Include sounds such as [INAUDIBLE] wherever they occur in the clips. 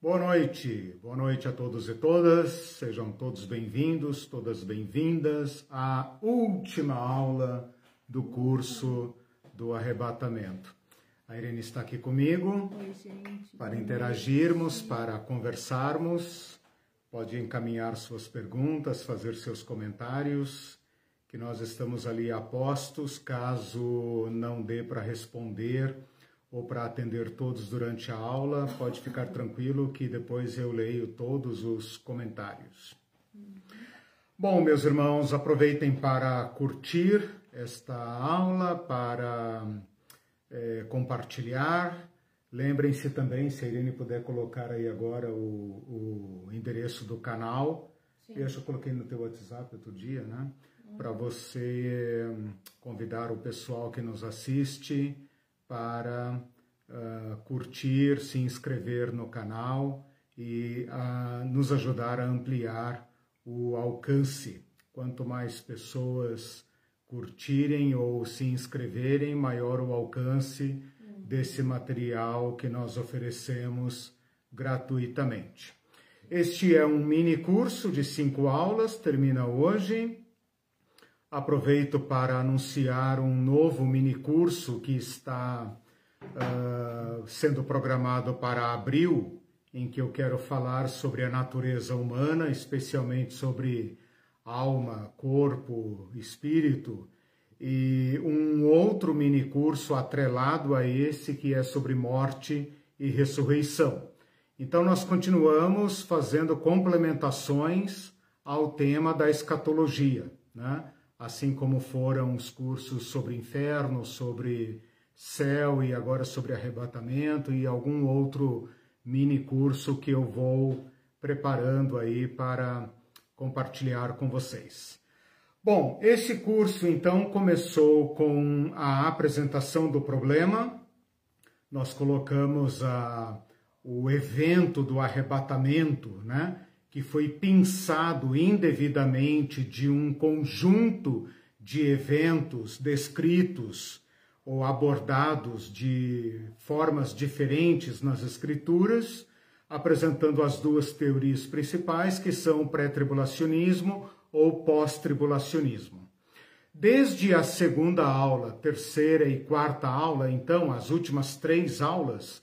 Boa noite, boa noite a todos e todas, sejam todos bem-vindos, todas bem-vindas à última aula do curso do arrebatamento. A Irene está aqui comigo Oi, para interagirmos, para conversarmos. Pode encaminhar suas perguntas, fazer seus comentários, que nós estamos ali a postos, caso não dê para responder ou para atender todos durante a aula, pode ficar tranquilo que depois eu leio todos os comentários. Bom, meus irmãos, aproveitem para curtir esta aula, para é, compartilhar. Lembrem-se também, se a Irene puder colocar aí agora o, o endereço do canal. Sim. Eu acho que eu coloquei no teu WhatsApp outro dia, né? Para você hum, convidar o pessoal que nos assiste para uh, curtir, se inscrever no canal e uh, nos ajudar a ampliar o alcance. Quanto mais pessoas curtirem ou se inscreverem, maior o alcance desse material que nós oferecemos gratuitamente. Este é um mini curso de cinco aulas, termina hoje. Aproveito para anunciar um novo mini curso que está uh, sendo programado para abril, em que eu quero falar sobre a natureza humana, especialmente sobre alma, corpo, espírito, e um outro mini curso atrelado a esse que é sobre morte e ressurreição. Então nós continuamos fazendo complementações ao tema da escatologia, né? Assim como foram os cursos sobre inferno, sobre céu e agora sobre arrebatamento e algum outro mini curso que eu vou preparando aí para compartilhar com vocês. Bom, esse curso então começou com a apresentação do problema. Nós colocamos a, o evento do arrebatamento, né? Que foi pensado indevidamente de um conjunto de eventos descritos ou abordados de formas diferentes nas escrituras, apresentando as duas teorias principais, que são o pré-tribulacionismo ou pós-tribulacionismo. Desde a segunda aula, terceira e quarta aula, então, as últimas três aulas,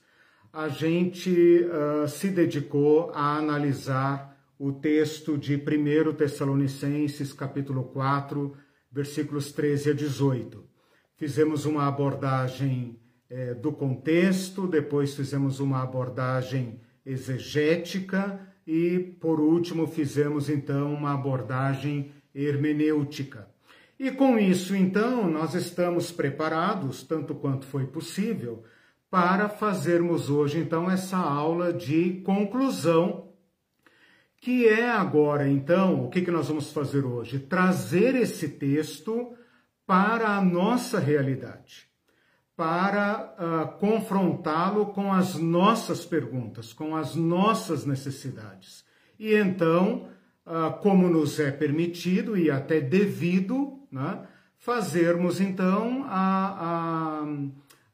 a gente uh, se dedicou a analisar o texto de 1 Tessalonicenses, capítulo 4, versículos 13 a 18. Fizemos uma abordagem eh, do contexto, depois fizemos uma abordagem exegética e, por último, fizemos então uma abordagem hermenêutica. E com isso, então, nós estamos preparados, tanto quanto foi possível, para fazermos hoje, então, essa aula de conclusão que é agora, então, o que, que nós vamos fazer hoje? Trazer esse texto para a nossa realidade, para uh, confrontá-lo com as nossas perguntas, com as nossas necessidades. E então, uh, como nos é permitido e até devido, né, fazermos então a,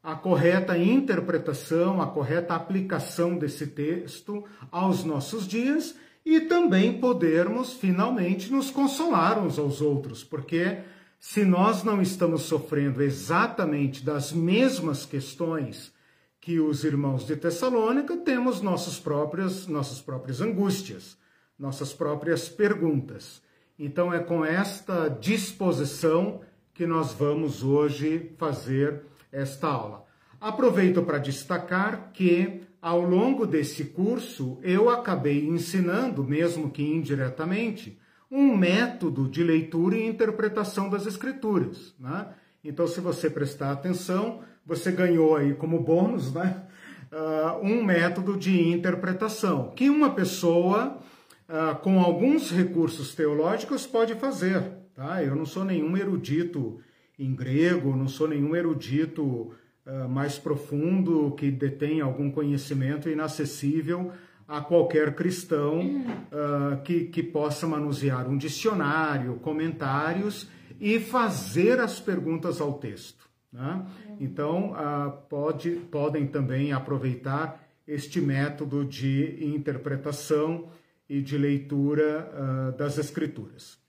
a, a correta interpretação, a correta aplicação desse texto aos nossos dias e também podermos finalmente nos consolar uns aos outros, porque se nós não estamos sofrendo exatamente das mesmas questões que os irmãos de Tessalônica, temos nossos próprios, nossas próprias angústias, nossas próprias perguntas. Então é com esta disposição que nós vamos hoje fazer esta aula. Aproveito para destacar que ao longo desse curso, eu acabei ensinando, mesmo que indiretamente, um método de leitura e interpretação das escrituras. Né? Então, se você prestar atenção, você ganhou aí como bônus né? Uh, um método de interpretação que uma pessoa uh, com alguns recursos teológicos pode fazer. Tá? Eu não sou nenhum erudito em grego, não sou nenhum erudito uh, mais profundo, que detém algum conhecimento inacessível a qualquer cristão uh, que, que possa manusear um dicionário, comentários e fazer as perguntas ao texto. Né? Então, uh, pode, podem também aproveitar este método de interpretação e de leitura uh, das Escrituras.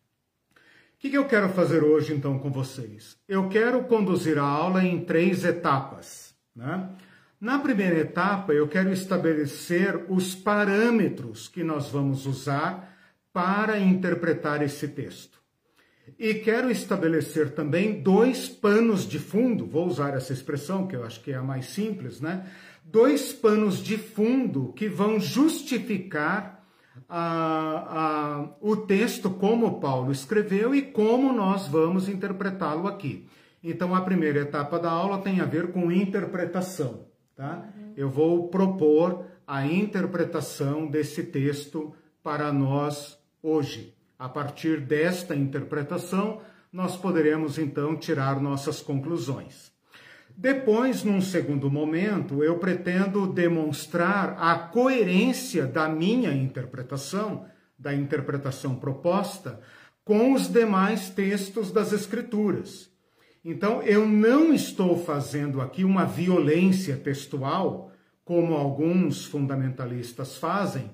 Que, que eu quero fazer hoje então com vocês? Eu quero conduzir a aula em três etapas. Né? Na primeira etapa, eu quero estabelecer os parâmetros que nós vamos usar para interpretar esse texto. E quero estabelecer também dois panos de fundo, vou usar essa expressão que eu acho que é a mais simples, né? Dois panos de fundo que vão justificar o texto como Paulo escreveu e como nós vamos interpretá-lo aqui. Então, a primeira etapa da aula tem a ver com interpretação. Tá? Eu vou propor a interpretação desse texto para nós hoje. A partir desta interpretação, nós poderemos então tirar nossas conclusões. Depois, num segundo momento, eu pretendo demonstrar a coerência da minha interpretação, da interpretação proposta, com os demais textos das Escrituras. Então, eu não estou fazendo aqui uma violência textual, como alguns fundamentalistas fazem,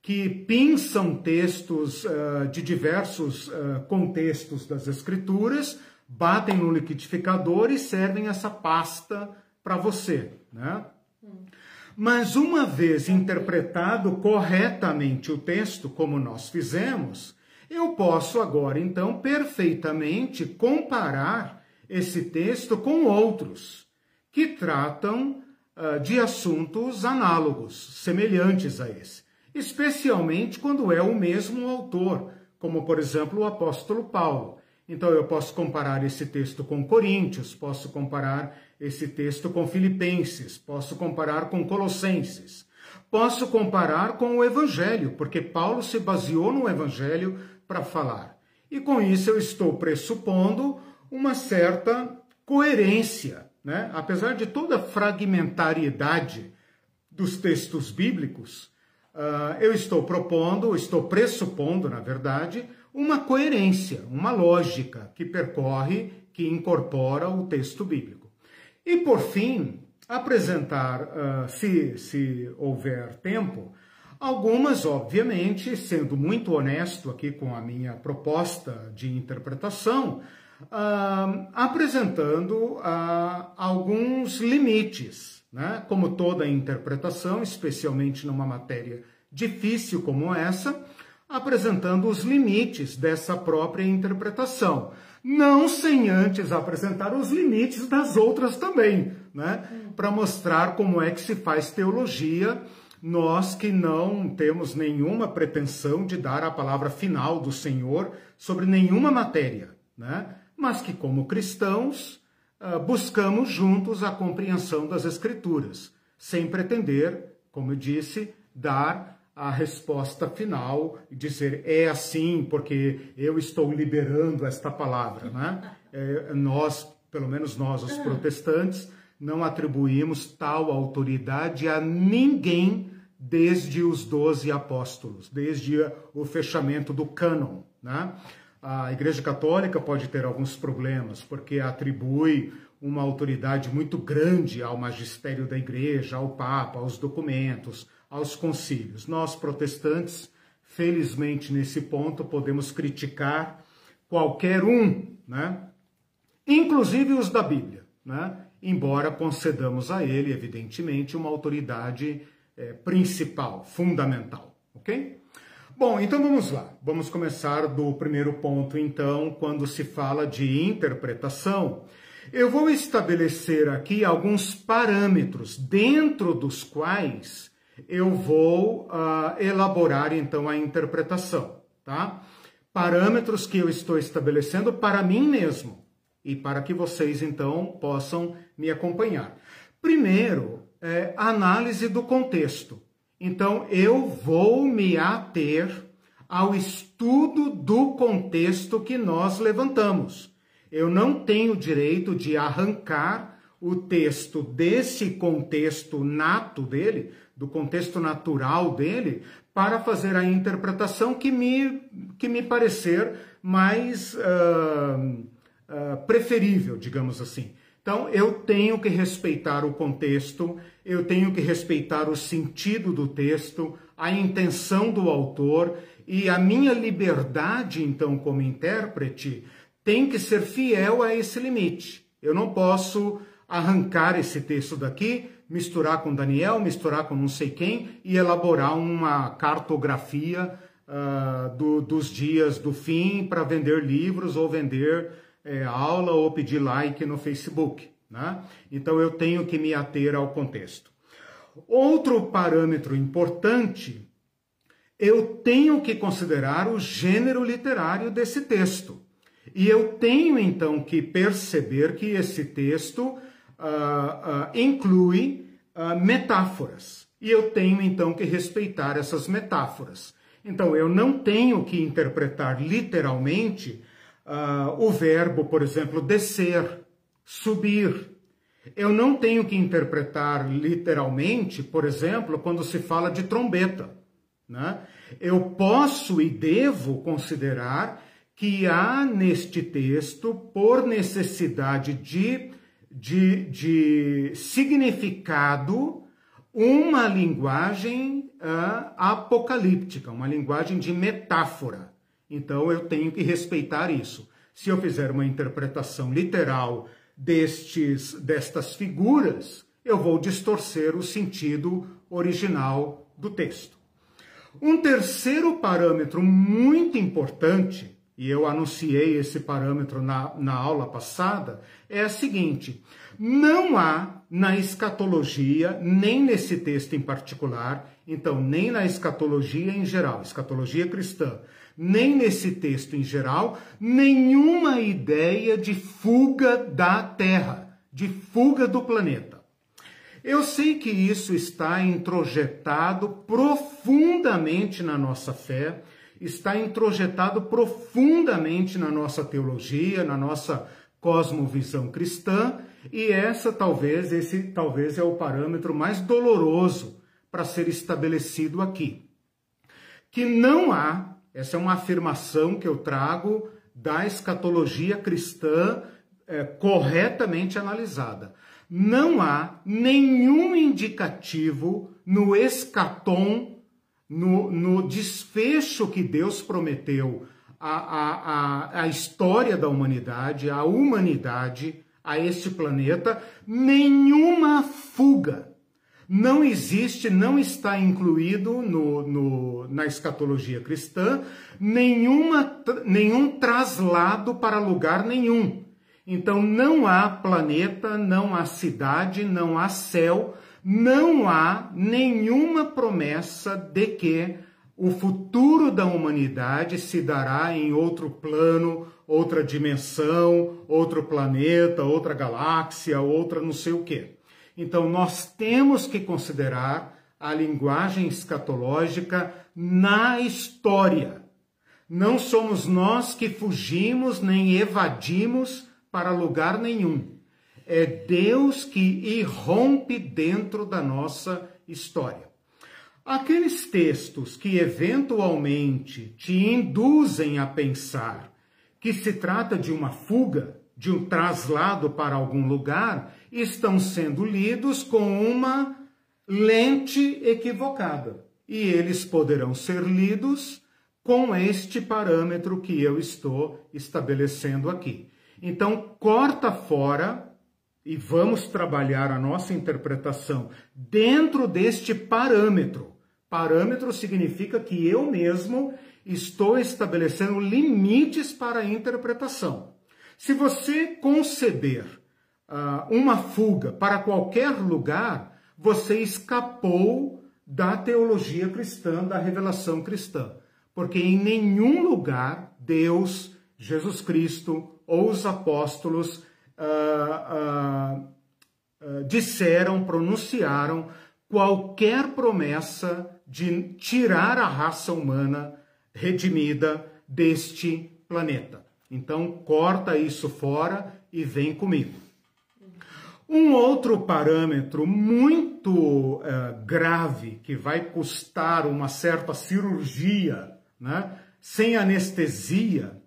que pinçam textos uh, de diversos uh, contextos das Escrituras batem no liquidificador e servem essa pasta para você, né? Mas uma vez interpretado corretamente o texto, como nós fizemos, eu posso agora então perfeitamente comparar esse texto com outros que tratam uh, de assuntos análogos, semelhantes a esse, especialmente quando é o mesmo autor, como por exemplo o apóstolo Paulo. Então eu posso comparar esse texto com Coríntios, posso comparar esse texto com Filipenses, posso comparar com Colossenses, posso comparar com o Evangelho, porque Paulo se baseou no Evangelho para falar. E com isso eu estou pressupondo uma certa coerência, né? apesar de toda a fragmentariedade dos textos bíblicos, uh, eu estou propondo, estou pressupondo, na verdade, uma coerência, uma lógica que percorre, que incorpora o texto bíblico. E por fim, apresentar, uh, se, se houver tempo, algumas, obviamente, sendo muito honesto aqui com a minha proposta de interpretação, uh, apresentando uh, alguns limites, né? como toda interpretação, especialmente numa matéria difícil como essa, apresentando os limites dessa própria interpretação, não sem antes apresentar os limites das outras também, né? Para mostrar como é que se faz teologia, nós que não temos nenhuma pretensão de dar a palavra final do Senhor sobre nenhuma matéria, né? Mas que como cristãos ah, buscamos juntos a compreensão das Escrituras, sem pretender, como eu disse, dar a resposta final e dizer é assim porque eu estou liberando esta palavra, né? É, nós, pelo menos nós, os protestantes, não atribuímos tal autoridade a ninguém desde os doze apóstolos, desde o fechamento do cânon, né? A Igreja Católica pode ter alguns problemas porque atribui uma autoridade muito grande ao magistério da Igreja, ao Papa, aos documentos aos concílios. Nós, protestantes, felizmente nesse ponto, podemos criticar qualquer um, né? inclusive os da Bíblia, né? embora concedamos a ele, evidentemente, uma autoridade é, principal, fundamental. Ok? Bom, então vamos lá. Vamos começar do primeiro ponto, então, quando se fala de interpretação. Eu vou estabelecer aqui alguns parâmetros dentro dos quais eu vou uh, elaborar então a interpretação, tá? Parâmetros que eu estou estabelecendo para mim mesmo e para que vocês então possam me acompanhar. Primeiro, é, análise do contexto. Então, eu vou me ater ao estudo do contexto que nós levantamos. Eu não tenho direito de arrancar o texto desse contexto nato dele, do contexto natural dele, para fazer a interpretação que me, que me parecer mais uh, uh, preferível, digamos assim. Então, eu tenho que respeitar o contexto, eu tenho que respeitar o sentido do texto, a intenção do autor e a minha liberdade, então, como intérprete, tem que ser fiel a esse limite. Eu não posso arrancar esse texto daqui, misturar com Daniel, misturar com não sei quem e elaborar uma cartografia uh, do, dos dias do fim para vender livros ou vender é, aula ou pedir like no Facebook. Né? Então eu tenho que me ater ao contexto. Outro parâmetro importante, eu tenho que considerar o gênero literário desse texto. E eu tenho então que perceber que esse texto uh, inclui uh, metáforas. E eu tenho então que respeitar essas metáforas. Então eu não tenho que interpretar literalmente o verbo, por exemplo, descer, subir. Eu não tenho que interpretar literalmente, por exemplo, quando se fala de trombeta. Né? Eu posso e devo considerar que há neste texto, por necessidade de, de, de significado, uma linguagem uh, apocalíptica, uma linguagem de metáfora. Então eu tenho que respeitar isso. Se eu fizer uma interpretação literal destes, destas figuras, eu vou distorcer o sentido original do texto. Um terceiro parâmetro muito importante e eu anunciei esse parâmetro na, na aula passada, é a seguinte: não há na escatologia, nem nesse texto em particular, então nem na escatologia em geral, escatologia cristã, nem nesse texto em geral, nenhuma ideia de fuga da Terra, de fuga do planeta. Eu sei que isso está introjetado profundamente na nossa fé está introjetado profundamente na nossa teologia, na nossa cosmovisão cristã, e essa talvez esse talvez é o parâmetro mais doloroso para ser estabelecido aqui. Que não há, essa é uma afirmação que eu trago da escatologia cristã é, corretamente analisada. Não há nenhum indicativo no escatom no, no desfecho que Deus prometeu à, história da humanidade, à humanidade, a este planeta, nenhuma fuga. Não existe, não está incluído no, no, na escatologia cristã nenhuma, nenhum traslado para lugar nenhum. Então não há planeta, não há cidade, não há céu não há nenhuma promessa de que o futuro da humanidade se dará em outro plano, outra dimensão, outro planeta, outra galáxia, outra não sei o quê. Então nós temos que considerar a linguagem escatológica na história. Não somos nós que fugimos nem evadimos para lugar nenhum é Deus que irrompe dentro da nossa história. Aqueles textos que eventualmente te induzem a pensar que se trata de uma fuga, de um traslado para algum lugar, estão sendo lidos com uma lente equivocada. E eles poderão ser lidos com este parâmetro que eu estou estabelecendo aqui. Então, corta fora e vamos trabalhar a nossa interpretação dentro deste parâmetro. Parâmetro significa que eu mesmo estou estabelecendo limites para a interpretação. Se você conceber uh, uma fuga para qualquer lugar, você escapou da teologia cristã, da revelação cristã. Porque em nenhum lugar Deus, Jesus Cristo ou os apóstolos uh, uh, disseram, pronunciaram qualquer promessa de tirar a raça humana redimida deste planeta. Então, corta isso fora e vem comigo. Um outro parâmetro muito uh, grave que vai custar uma certa cirurgia, né, sem anestesia,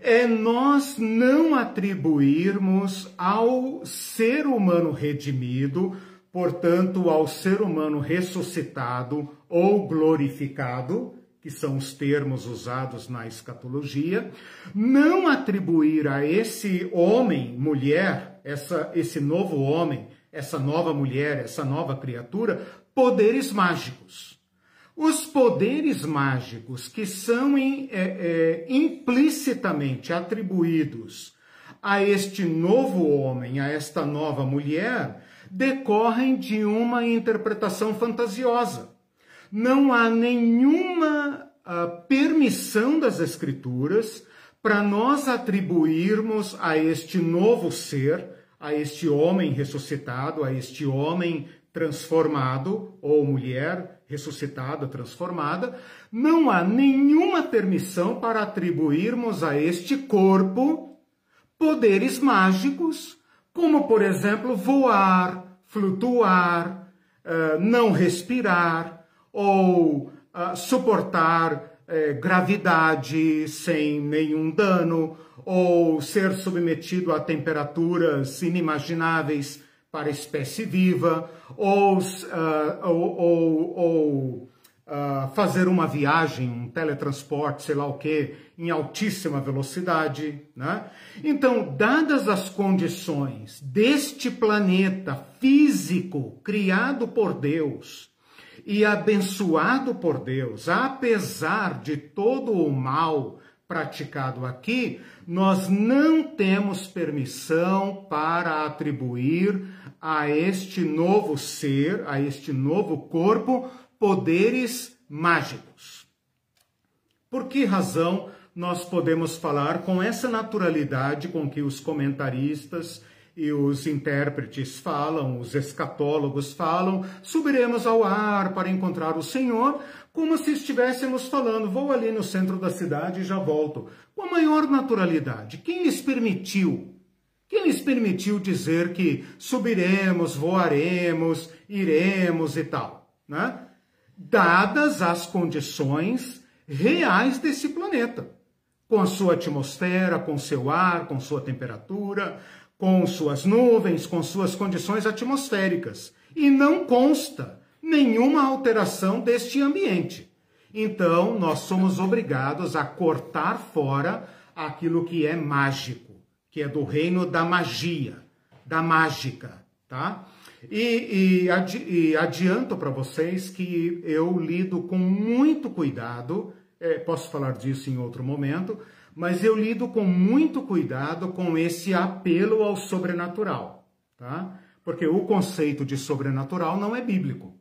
é nós não atribuirmos ao ser humano redimido, portanto, ao ser humano ressuscitado ou glorificado, que são os termos usados na escatologia, não atribuir a esse homem, mulher, essa, esse novo homem, essa nova mulher, essa nova criatura, poderes mágicos. Os poderes mágicos que são é, é, implicitamente atribuídos a este novo homem, a esta nova mulher, decorrem de uma interpretação fantasiosa. Não há nenhuma uh, permissão das Escrituras para nós atribuirmos a este novo ser, a este homem ressuscitado, a este homem transformado, ou mulher ressuscitada, transformada, não há nenhuma permissão para atribuirmos a este corpo poderes mágicos, como, por exemplo, voar, flutuar, eh, não respirar, ou eh, suportar eh, gravidade sem nenhum dano, ou ser submetido a temperaturas inimagináveis para espécie viva, ou, uh, ou, ou, ou uh, fazer uma viagem, um teletransporte, sei lá o que, em altíssima velocidade. Né? Então, dadas as condições deste planeta físico criado por Deus e abençoado por Deus, apesar de todo o mal praticado aqui, nós não temos permissão para atribuir a este novo ser, a este novo corpo, poderes mágicos. Por que razão nós podemos falar com essa naturalidade com que os comentaristas e os intérpretes falam, os escatólogos falam, subiremos ao ar para encontrar o Senhor, como se estivéssemos falando, vou ali no centro da cidade e já volto, com a maior naturalidade. Quem lhes permitiu? Quem lhes permitiu dizer que subiremos, voaremos, iremos e tal, né? Dadas as condições reais desse planeta, com a sua atmosfera, com seu ar, com sua temperatura, com suas nuvens, com suas condições atmosféricas. E não consta nenhuma alteração deste ambiente. Então, nós somos obrigados a cortar fora aquilo que é mágico, que é do reino da magia, da mágica, tá? E, e, adi, e adianto para vocês que eu lido com muito cuidado, é, posso falar disso em outro momento, mas eu lido com muito cuidado com esse apelo ao sobrenatural, tá? Porque o conceito de sobrenatural não é bíblico.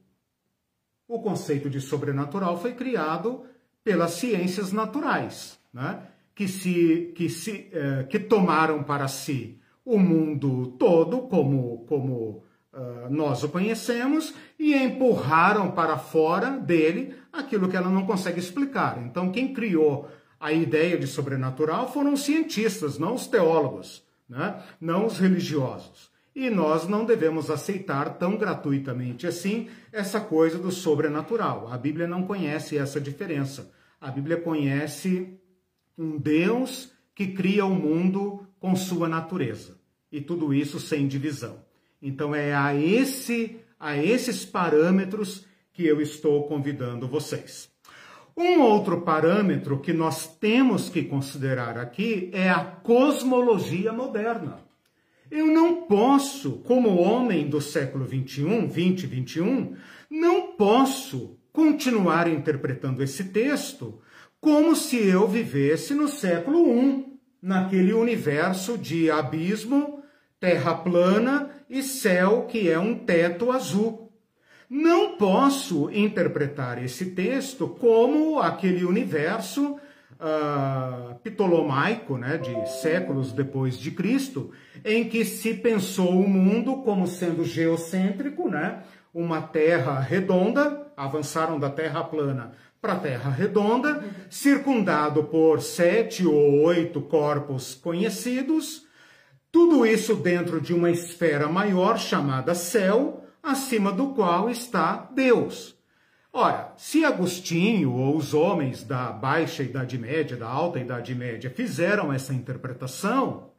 O conceito de sobrenatural foi criado pelas ciências naturais, né? que, se, que, se, eh, que tomaram para si o mundo todo como, como uh, nós o conhecemos e empurraram para fora dele aquilo que ela não consegue explicar. Então, quem criou a ideia de sobrenatural foram os cientistas, não os teólogos, né? não os religiosos. E nós não devemos aceitar tão gratuitamente assim essa coisa do sobrenatural. A Bíblia não conhece essa diferença. A Bíblia conhece um Deus que cria o mundo com sua natureza. E tudo isso sem divisão. Então é a esse a esses parâmetros que eu estou convidando vocês. Um outro parâmetro que nós temos que considerar aqui é a cosmologia moderna. Eu não posso, como homem do século 21, 20 e 21, não posso continuar interpretando esse texto como se eu vivesse no século I, naquele universo de abismo, terra plana e céu que é um teto azul. Não posso interpretar esse texto como aquele universo uh, ptolomaico, né, de séculos depois de Cristo, em que se pensou o mundo como sendo geocêntrico, né, uma terra redonda, avançaram da terra plana para a terra redonda, circundado por sete ou oito corpos conhecidos, tudo isso dentro de uma esfera maior chamada céu, acima do qual está Deus. Ora, se Agostinho ou os homens da baixa Idade Média, da alta Idade Média, fizeram essa interpretação,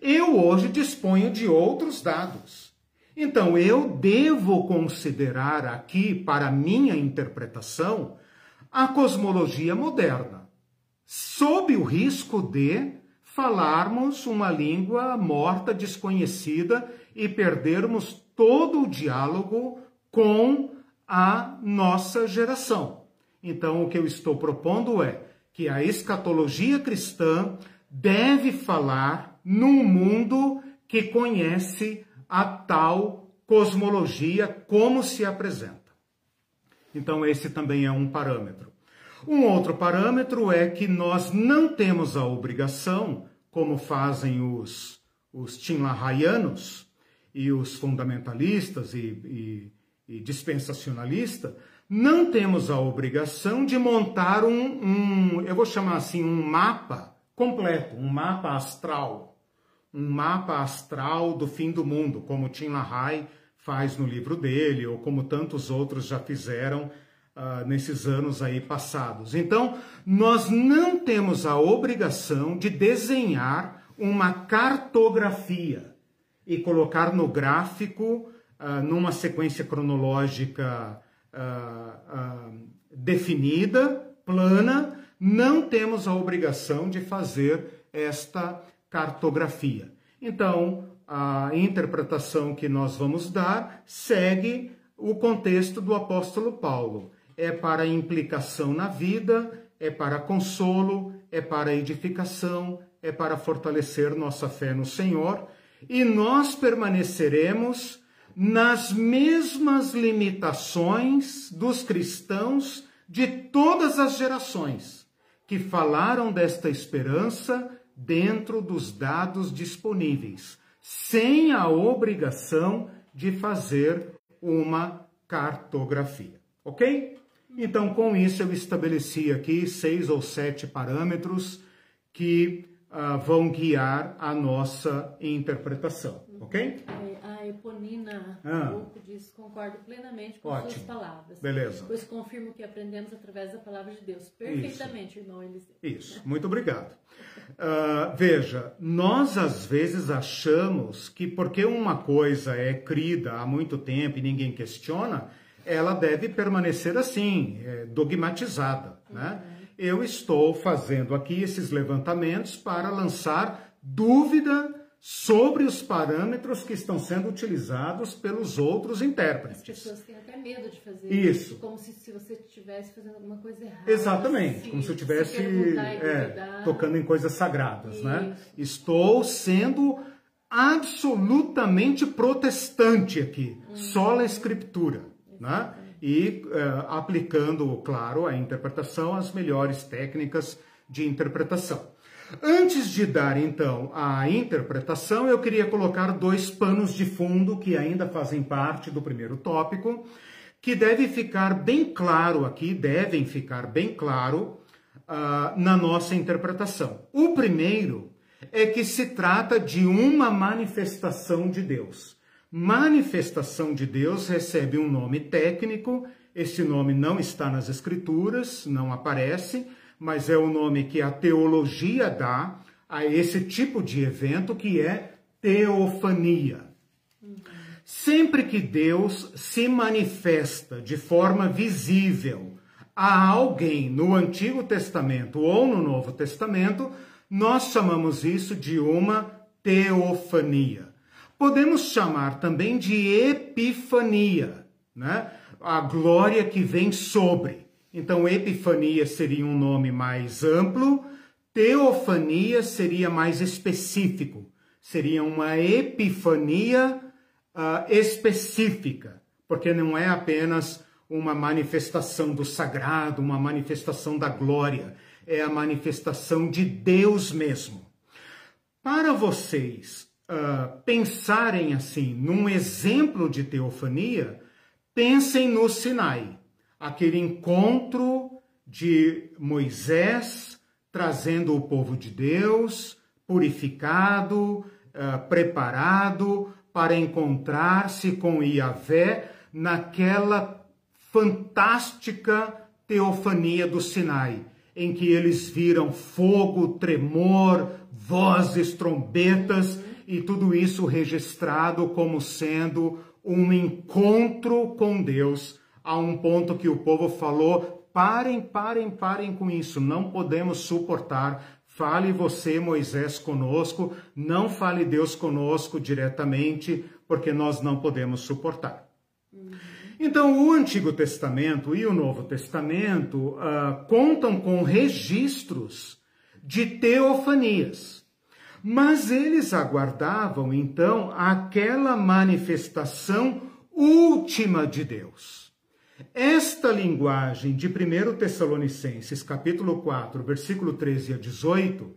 eu hoje disponho de outros dados. Então, eu devo considerar aqui, para minha interpretação, a cosmologia moderna, sob o risco de falarmos uma língua morta, desconhecida e perdermos todo o diálogo com a nossa geração. Então, o que eu estou propondo é que a escatologia cristã deve falar num mundo que conhece a tal cosmologia como se apresenta. Então, esse também é um parâmetro. Um outro parâmetro é que nós não temos a obrigação, como fazem os, os Tinlahayanos e os fundamentalistas e, e, e dispensacionalistas, não temos a obrigação de montar um, um, eu vou chamar assim, um mapa completo, um mapa astral, um mapa astral do fim do mundo, como Tim LaHaye faz no livro dele, ou como tantos outros já fizeram uh, nesses anos aí passados. Então, nós não temos a obrigação de desenhar uma cartografia e colocar no gráfico, uh, numa sequência cronológica uh, definida, plana, não temos a obrigação de fazer esta cartografia. Então, a interpretação que nós vamos dar segue o contexto do apóstolo Paulo é para implicação na vida, é para consolo, é para edificação, é para fortalecer nossa fé no Senhor, e nós permaneceremos nas mesmas limitações dos cristãos de todas as gerações que falaram desta esperança dentro dos dados disponíveis, sem a obrigação de fazer uma cartografia. Ok? Então, com isso, eu estabeleci aqui seis ou sete parâmetros que uh, vão guiar a nossa interpretação, ok? A Eponina ah. diz, concordo plenamente com Ótimo. suas palavras. Beleza. Pois confirmo que aprendemos através da palavra de Deus. Perfeitamente, isso. irmão Eliseu. Isso, muito obrigado. Uh, veja, nós às vezes achamos que porque uma coisa é crida há muito tempo e ninguém questiona, ela deve permanecer assim, é, dogmatizada. Né? Eu estou fazendo aqui esses levantamentos para lançar dúvida sobre os parâmetros que estão sendo utilizados pelos outros intérpretes. As pessoas têm até medo de fazer isso. Como se, se você estivesse fazendo alguma coisa errada. Exatamente, se, como se eu estivesse é, tocando em coisas sagradas. Né? Estou sendo absolutamente protestante aqui, hum. só a escritura né? E uh, aplicando, claro, a interpretação, as melhores técnicas de interpretação. Antes de dar então a interpretação, eu queria colocar dois panos de fundo que ainda fazem parte do primeiro tópico, que deve ficar bem claro aqui, devem ficar bem claro uh, na nossa interpretação. O primeiro é que se trata de uma manifestação de Deus manifestação de Deus recebe um nome técnico, esse nome não está nas Escrituras, não aparece, mas é o nome que a teologia dá a esse tipo de evento que é teofania. Sempre que Deus se manifesta de forma visível a alguém no Antigo Testamento ou no Novo Testamento, nós chamamos isso de uma teofania. Podemos chamar também de epifania, né? a glória que vem sobre. Então, epifania seria um nome mais amplo, teofania seria mais específico, seria uma epifania uh, específica, porque não é apenas uma manifestação do sagrado, uma manifestação da glória, é a manifestação de Deus mesmo. Para vocês, uh, pensarem assim num exemplo de teofania, pensem no Sinai, aquele encontro de Moisés trazendo o povo de Deus purificado, uh, preparado para encontrar-se com Iavé naquela fantástica teofania do Sinai, em que eles viram fogo, tremor, vozes, trombetas e tudo isso registrado como sendo um encontro com Deus, a um ponto que o povo falou: parem, parem, parem com isso, não podemos suportar. Fale você, Moisés, conosco, não fale Deus conosco diretamente, porque nós não podemos suportar. Então, o Antigo Testamento e o Novo Testamento uh, contam com registros de teofanias. Mas eles aguardavam então aquela manifestação última de Deus. Esta linguagem de 1 Tessalonicenses, capítulo 4, versículo 13 a 18,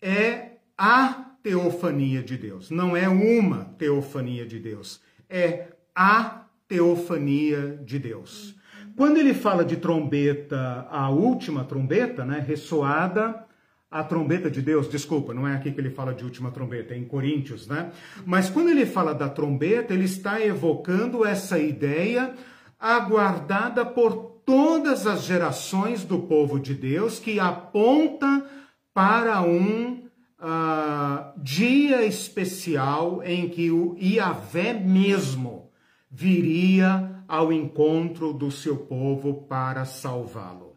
é a teofania de Deus. Não é uma teofania de Deus, é a teofania de Deus. Quando ele fala de trombeta, a última trombeta, né, ressoada a trombeta de Deus, desculpa, não é aqui que ele fala de última trombeta, é em Coríntios, né? Mas quando ele fala da trombeta, ele está evocando essa ideia aguardada por todas as gerações do povo de Deus, que aponta para um uh, dia especial em que o Iavé mesmo viria ao encontro do seu povo para salvá-lo.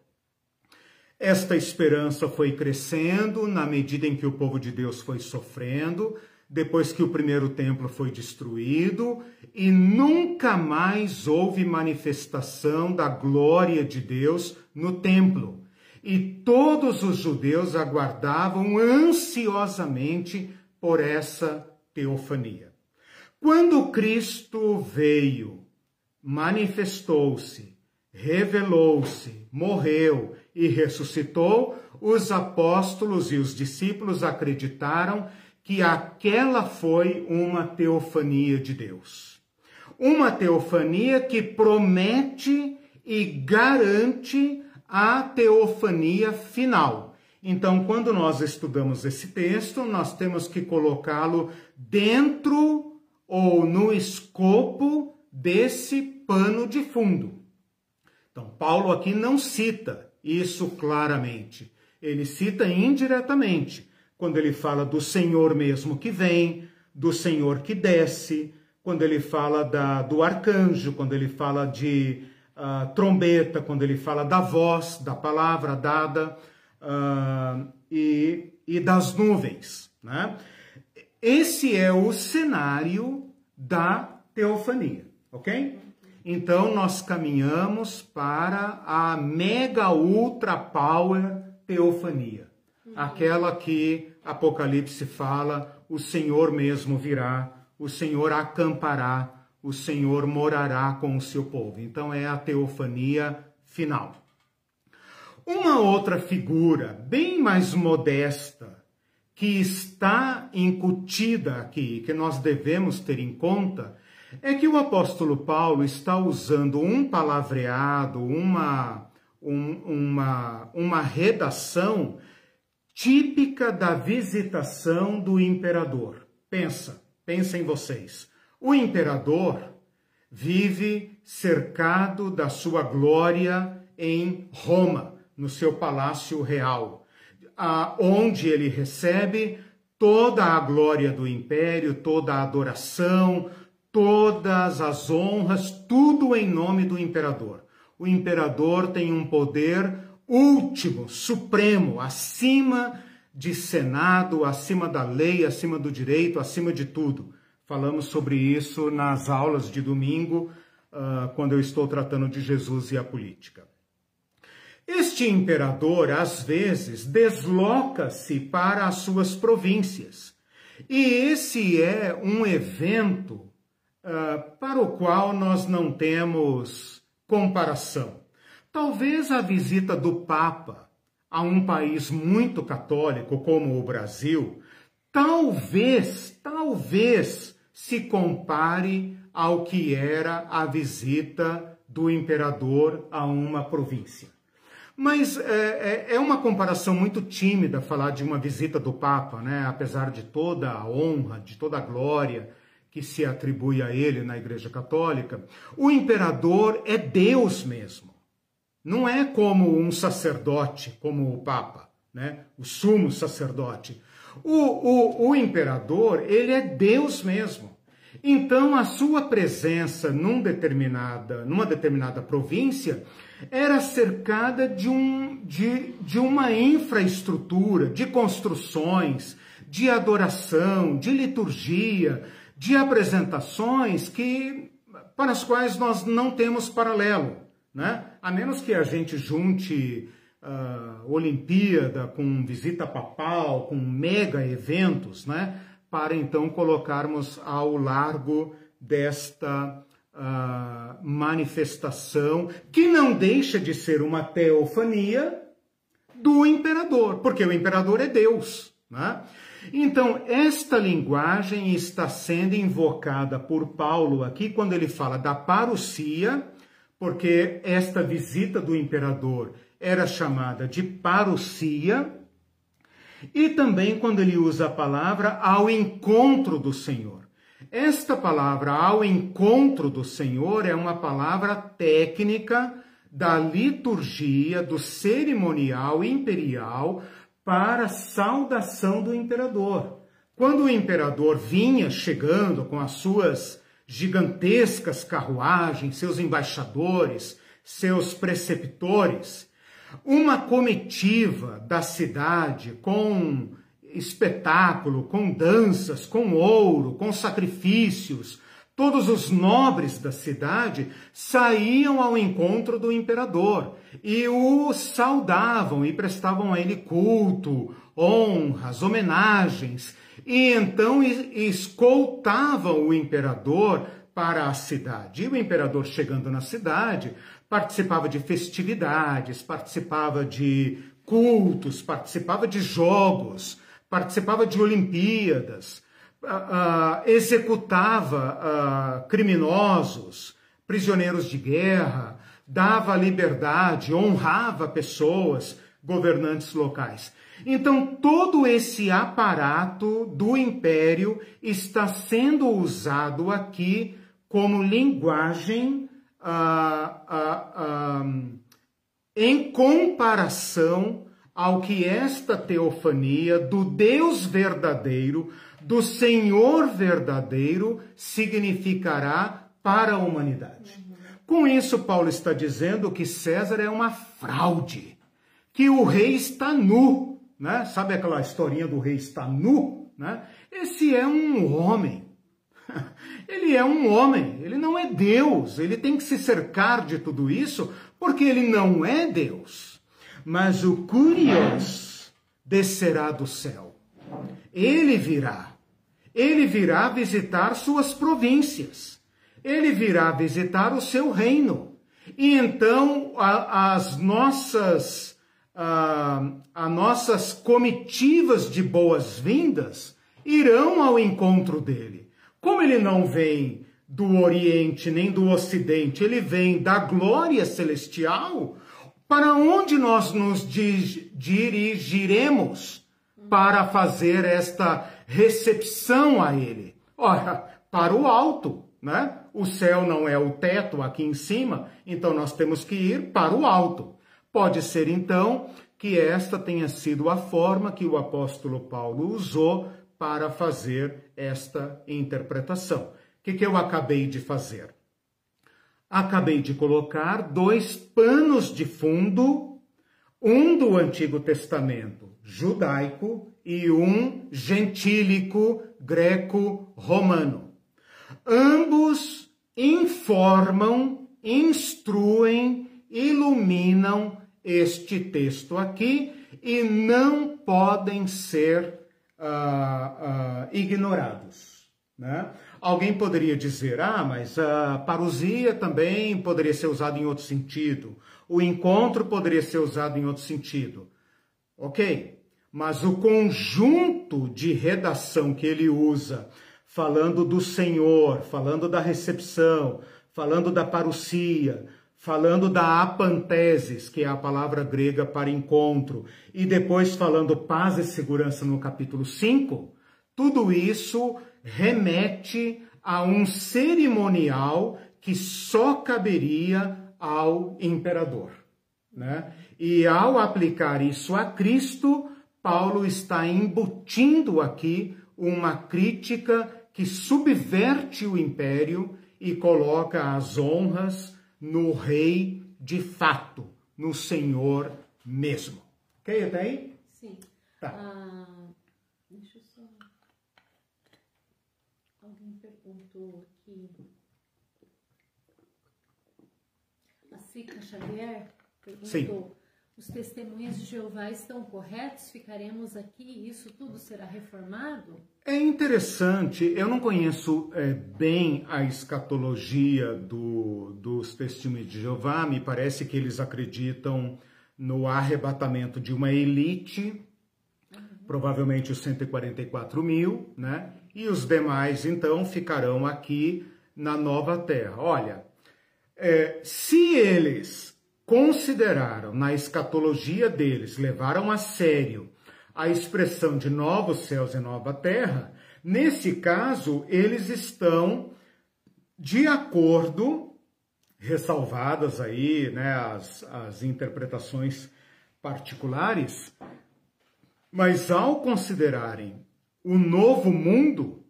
Esta esperança foi crescendo na medida em que o povo de Deus foi sofrendo, depois que o primeiro templo foi destruído, e nunca mais houve manifestação da glória de Deus no templo. E todos os judeus aguardavam ansiosamente por essa teofania. Quando Cristo veio, manifestou-se, revelou-se, morreu e ressuscitou, os apóstolos e os discípulos acreditaram que aquela foi uma teofania de Deus. Uma teofania que promete e garante a teofania final. Então, quando nós estudamos esse texto, nós temos que colocá-lo dentro ou no escopo desse pano de fundo. Então, Paulo aqui não cita isso claramente. Ele cita indiretamente, quando ele fala do Senhor mesmo que vem, do Senhor que desce, quando ele fala da, do arcanjo, quando ele fala de uh, trombeta, quando ele fala da voz, da palavra dada uh, e, e das nuvens. Né? Esse é o cenário da teofania, ok? Então nós caminhamos para a mega ultra power teofania, uhum. aquela que Apocalipse fala, o Senhor mesmo virá, o Senhor acampará, o Senhor morará com o seu povo. Então é a teofania final. Uma outra figura bem mais modesta que está incutida aqui, que nós devemos ter em conta, é que o apóstolo Paulo está usando um palavreado, uma, um, uma, uma redação típica da visitação do imperador. Pensa, pensa em vocês. O imperador vive cercado da sua glória em Roma, no seu palácio real, onde ele recebe toda a glória do império, toda a adoração, todas as honras, tudo em nome do imperador. O imperador tem um poder último, supremo, acima de senado, acima da lei, acima do direito, acima de tudo. Falamos sobre isso nas aulas de domingo, uh, quando eu estou tratando de Jesus e a política. Este imperador, às vezes, desloca-se para as suas províncias. E esse é um evento uh, para o qual nós não temos comparação. Talvez a visita do Papa a um país muito católico como o Brasil, talvez, talvez se compare ao que era a visita do imperador a uma província. Mas é, é, é, uma comparação muito tímida falar de uma visita do Papa, né? apesar de toda a honra, de toda a glória que se atribui a ele na Igreja Católica, o imperador é Deus mesmo. Não é como um sacerdote, como o Papa, né? o sumo sacerdote. O, o, o imperador, ele é Deus mesmo. Então, a sua presença num determinada, numa determinada província era cercada de, um, de, de uma infraestrutura, de construções, de adoração, de liturgia, de apresentações que para as quais nós não temos paralelo, né? A menos que a gente junte uh, Olimpíada com visita papal, com mega eventos, né? Para então colocarmos ao largo desta uh, manifestação que não deixa de ser uma teofania do imperador, porque o imperador é Deus, né? Então, esta linguagem está sendo invocada por Paulo aqui quando ele fala da parousia, porque esta visita do imperador era chamada de parousia, e também quando ele usa a palavra ao encontro do Senhor. Esta palavra ao encontro do Senhor é uma palavra técnica da liturgia, do cerimonial imperial, para saudação do imperador. Quando o imperador vinha chegando com as suas gigantescas carruagens, seus embaixadores, seus preceptores, uma comitiva da cidade com espetáculo, com danças, com ouro, com sacrifícios, Todos os nobres da cidade saíam ao encontro do imperador e o saudavam e prestavam a ele culto, honras, homenagens, e então escoltavam o imperador para a cidade. E o imperador, chegando na cidade, participava de festividades, participava de cultos, participava de jogos, participava de Olimpíadas executava criminosos, prisioneiros de guerra, dava liberdade, honrava pessoas, governantes locais. Então, todo esse aparato do império está sendo usado aqui como linguagem em comparação ao que esta teofania do Deus verdadeiro do Senhor verdadeiro significará para a humanidade. Com isso, Paulo está dizendo que César é uma fraude, que o rei está nu, né? Sabe aquela historinha do rei está nu, né? Esse é um homem. [LAUGHS] Ele é um homem, ele não é Deus, ele tem que se cercar de tudo isso, porque ele não é Deus. Mas o Curios descerá do céu. Ele virá ele virá visitar suas províncias. Ele virá visitar o seu reino. E então a, as nossas a, nossas comitivas de boas-vindas irão ao encontro dele. Como ele não vem do Oriente nem do Ocidente, ele vem da glória celestial, para onde nós nos dirigiremos para fazer esta recepção a ele. Ora, para o alto, né? O céu não é o teto aqui em cima, então nós temos que ir para o alto. Pode ser então que esta tenha sido a forma que o apóstolo Paulo usou para fazer esta interpretação. O que, que eu acabei de fazer? Acabei de colocar dois panos de fundo, um do Antigo Testamento judaico e um gentílico greco-romano. Ambos informam, instruem, iluminam este texto aqui e não podem ser uh, uh, ignorados. Né? Alguém poderia dizer, ah, mas a parousia também poderia ser usada em outro sentido, o encontro poderia ser usado em outro sentido. Ok, mas o conjunto de redação que ele usa, falando do Senhor, falando da recepção, falando da parousia, falando da apanteses, que é a palavra grega para encontro, e depois falando paz e segurança no capítulo 5, tudo isso remete a um cerimonial que só caberia ao imperador. Né? E ao aplicar isso a Cristo, Paulo está embutindo aqui uma crítica que subverte o império e coloca as honras no rei de fato, no Senhor mesmo. Ok até aí? Sim. Tá. Ah, deixa eu só. Alguém perguntou aqui. A Cica Xavier perguntou. Sim os testemunhas de Jeová estão corretos? Ficaremos aqui e isso tudo será reformado? É interessante, eu não conheço é, bem a escatologia do, dos testemunhos de Jeová, me parece que eles acreditam no arrebatamento de uma elite, uhum. provavelmente os 144 mil, né? E os demais, então, ficarão aqui na nova terra. Olha, é, se eles consideraram na escatologia deles, levaram a sério a expressão de novos céus e nova terra, nesse caso eles estão de acordo, ressalvadas aí né, as, as interpretações particulares, mas ao considerarem o novo mundo,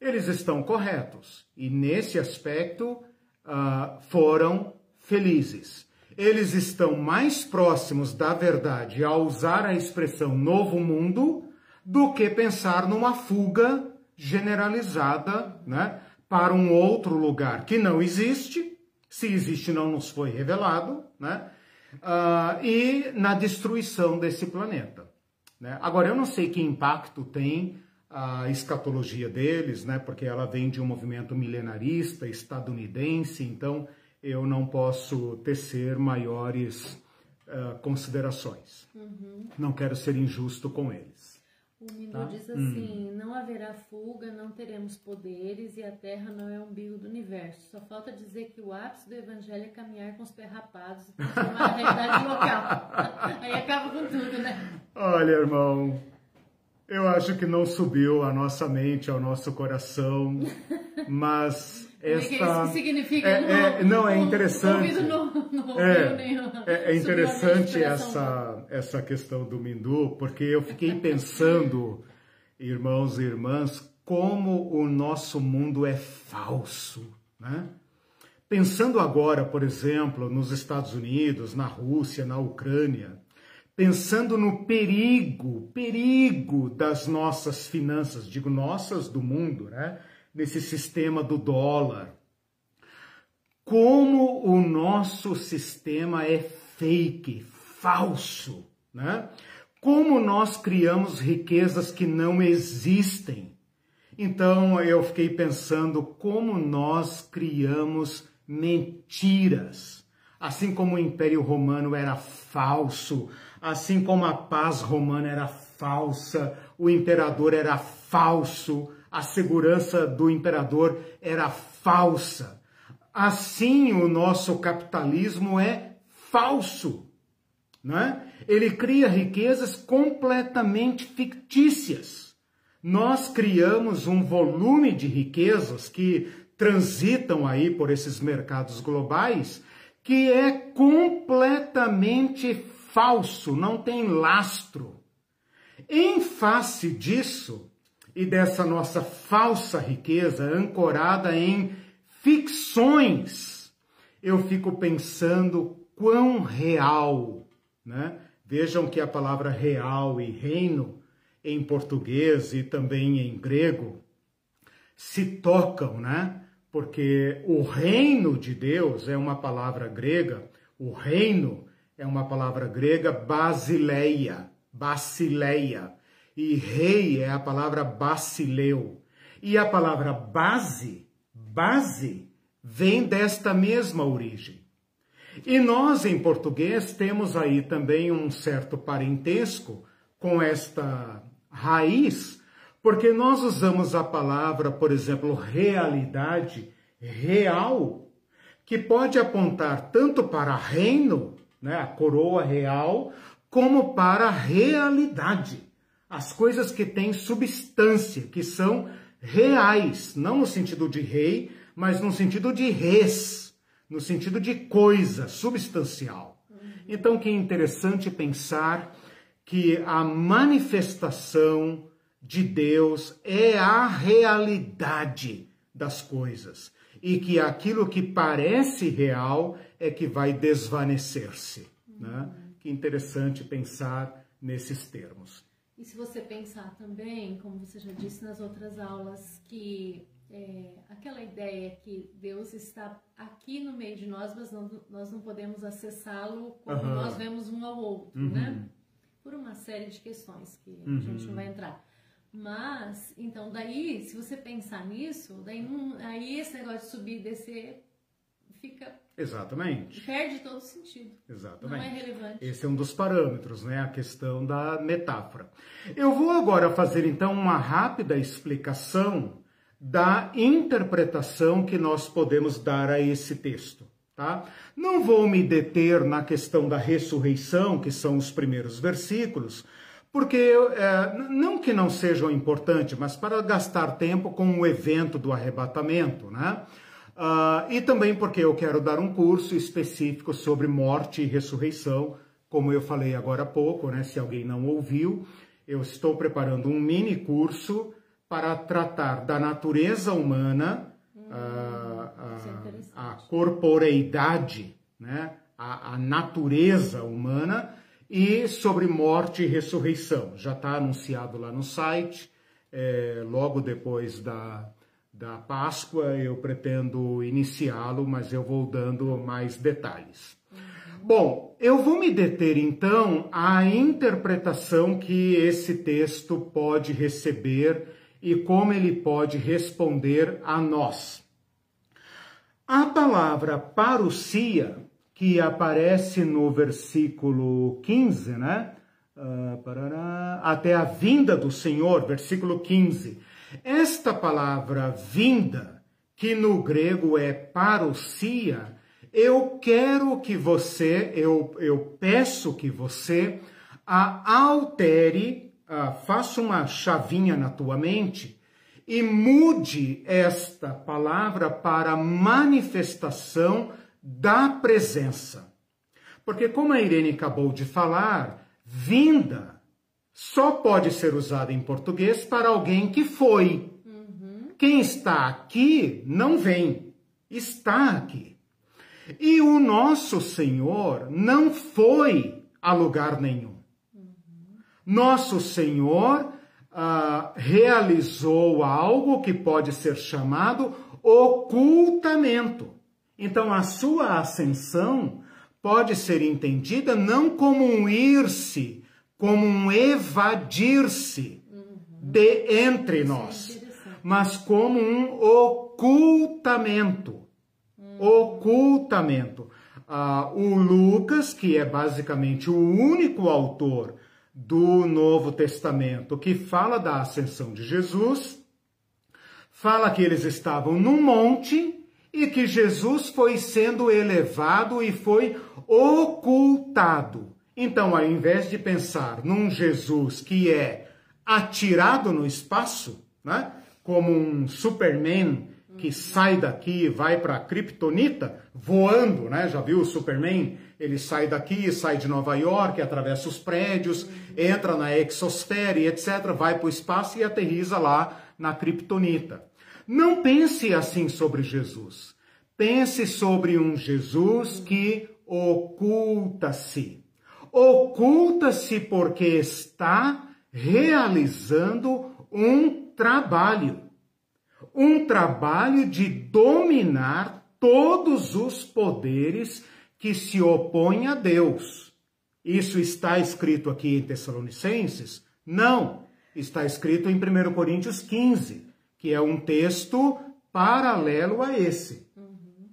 eles estão corretos. E nesse aspecto uh, foram felizes eles estão mais próximos da verdade ao usar a expressão novo mundo do que pensar numa fuga generalizada né, para um outro lugar que não existe, se existe não nos foi revelado, né, uh, e na destruição desse planeta. Né? Agora, eu não sei que impacto tem a escatologia deles, né, porque ela vem de um movimento milenarista estadunidense, então eu não posso tecer maiores uh, considerações. Uhum. Não quero ser injusto com eles. O Mindu tá? diz assim: hum. não haverá fuga, não teremos poderes e a Terra não é o umbigo do universo. Só falta dizer que o ápice do Evangelho é caminhar com os perrapados e transformar a realidade local. [LAUGHS] Aí acaba com tudo, né? Olha, irmão, eu acho que não subiu a nossa mente, ao nosso coração, [LAUGHS] mas esta... Isso significa é, é, não, é interessante. É, é, é interessante essa, essa questão do Mindu, porque eu fiquei pensando, irmãos e irmãs, como o nosso mundo é falso, né? Pensando agora, por exemplo, nos Estados Unidos, na Rússia, na Ucrânia, pensando no perigo, perigo das nossas finanças, digo nossas do mundo, né? Nesse sistema do dólar. Como o nosso sistema é fake, falso, né? Como nós criamos riquezas que não existem. Então eu fiquei pensando como nós criamos mentiras. Assim como o Império Romano era falso, assim como a paz romana era falsa, o imperador era falso, a segurança do imperador era falsa. Assim o nosso capitalismo é falso. Né? Ele cria riquezas completamente fictícias. Nós criamos um volume de riquezas que transitam aí por esses mercados globais que é completamente falso, não tem lastro. Em face disso, e dessa nossa falsa riqueza ancorada em ficções, eu fico pensando quão real, né? Vejam que a palavra real e reino em português e também em grego se tocam, né? Porque o reino de Deus é uma palavra grega, o reino é uma palavra grega basileia, basileia, e rei é a palavra basileu. E a palavra base, base, vem desta mesma origem. E nós, em português, temos aí também um certo parentesco com esta raiz, porque nós usamos a palavra, por exemplo, realidade, real, que pode apontar tanto para reino, né, a coroa real, como para realidade as coisas que têm substância, que são reais, não no sentido de rei, mas no sentido de res, no sentido de coisa substancial. Então, que interessante pensar que a manifestação de Deus é a realidade das coisas e que aquilo que parece real é que vai desvanecer-se. Né? Que interessante pensar nesses termos. E se você pensar também, como você já disse nas outras aulas, que é, aquela ideia que Deus está aqui no meio de nós, mas não, nós não podemos acessá-lo como uhum. nós vemos um ao outro, uhum. né? Por uma série de questões que uhum. a gente não vai entrar. Mas, então, daí, se você pensar nisso, daí não, aí esse negócio de subir e descer fica. Exatamente. Perde todo sentido. Exatamente. Não é relevante. Esse é um dos parâmetros, né? A questão da metáfora. Eu vou agora fazer então uma rápida explicação da interpretação que nós podemos dar a esse texto. Tá? Não vou me deter na questão da ressurreição, que são os primeiros versículos, porque é, não que não sejam importantes, mas para gastar tempo com o evento do arrebatamento, né? Uh, e também porque eu quero dar um curso específico sobre morte e ressurreição, como eu falei agora há pouco, né? Se alguém não ouviu, eu estou preparando um mini curso para tratar da natureza humana, hum, a, a, a, corporeidade, né? a, a natureza humana e sobre morte e ressurreição. Já está anunciado lá no site, é, logo depois da, da Páscoa eu pretendo iniciá-lo, mas eu vou dando mais detalhes. Bom, eu vou me deter então à interpretação que esse texto pode receber e como ele pode responder a nós. A palavra parousia, que aparece no versículo 15, né? Parará, até a vinda do Senhor, versículo 15. Esta palavra vinda, que no grego é parousia, eu quero que você, eu, eu peço que você a altere ah, faça uma chavinha na tua mente e mude esta palavra para manifestação da presença. Porque, como a Irene acabou de falar, vinda só pode ser usada em português para alguém que foi. Uhum. Quem está aqui não vem, está aqui. E o nosso Senhor não foi a lugar nenhum nosso Senhor ah, realizou algo que pode ser chamado ocultamento. Então, a sua ascensão pode ser entendida não como um ir-se, como um evadir-se de entre nós, mas como um ocultamento. Ocultamento. Ah, o Lucas, que é basicamente o único autor do Novo Testamento que fala da ascensão de Jesus, fala que eles estavam num monte e que Jesus foi sendo elevado e foi ocultado. Então, ao invés de pensar num Jesus que é atirado no espaço, né, como um Superman que sai daqui e vai para a Kryptonita voando, né? Já viu o Superman? Ele sai daqui, sai de Nova York, atravessa os prédios, entra na exosfera etc, vai para o espaço e aterriza lá na Kryptonita. Não pense assim sobre Jesus. Pense sobre um Jesus que oculta-se. Oculta-se porque está realizando um trabalho um trabalho de dominar todos os poderes que se opõem a Deus. Isso está escrito aqui em Tessalonicenses? Não. Está escrito em 1 Coríntios 15, que é um texto paralelo a esse. Uhum.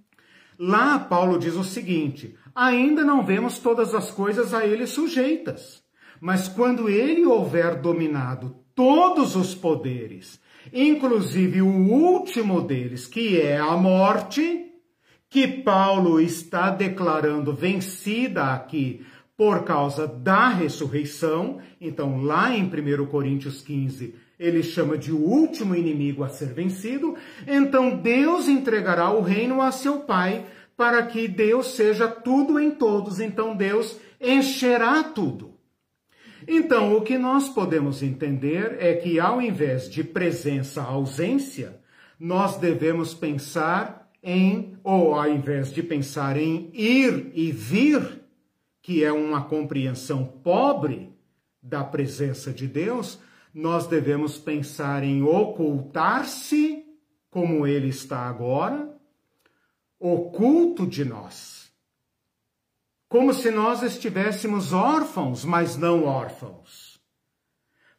Lá, Paulo diz o seguinte: ainda não vemos todas as coisas a ele sujeitas, mas quando ele houver dominado todos os poderes inclusive o último deles, que é a morte, que Paulo está declarando vencida aqui por causa da ressurreição. Então, lá em 1 Coríntios 15, ele chama de último inimigo a ser vencido, então Deus entregará o reino a seu Pai, para que Deus seja tudo em todos, então Deus encherá tudo. Então, o que nós podemos entender é que ao invés de presença, ausência, nós devemos pensar em, ou ao invés de pensar em ir e vir, que é uma compreensão pobre da presença de Deus, nós devemos pensar em ocultar-se como ele está agora, oculto de nós. Como se nós estivéssemos órfãos, mas não órfãos.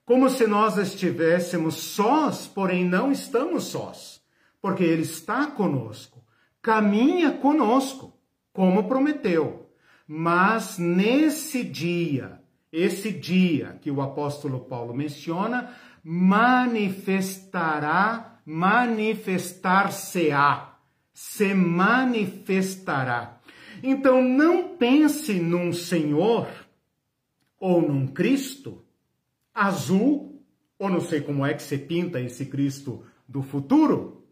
Como se nós estivéssemos sós, porém não estamos sós, porque ele está conosco, caminha conosco, como prometeu. Mas nesse dia, esse dia que o apóstolo Paulo menciona, manifestará, manifestar-se-á, se manifestará. Então não pense num Senhor ou num Cristo azul, ou não sei como é que se pinta esse Cristo do futuro,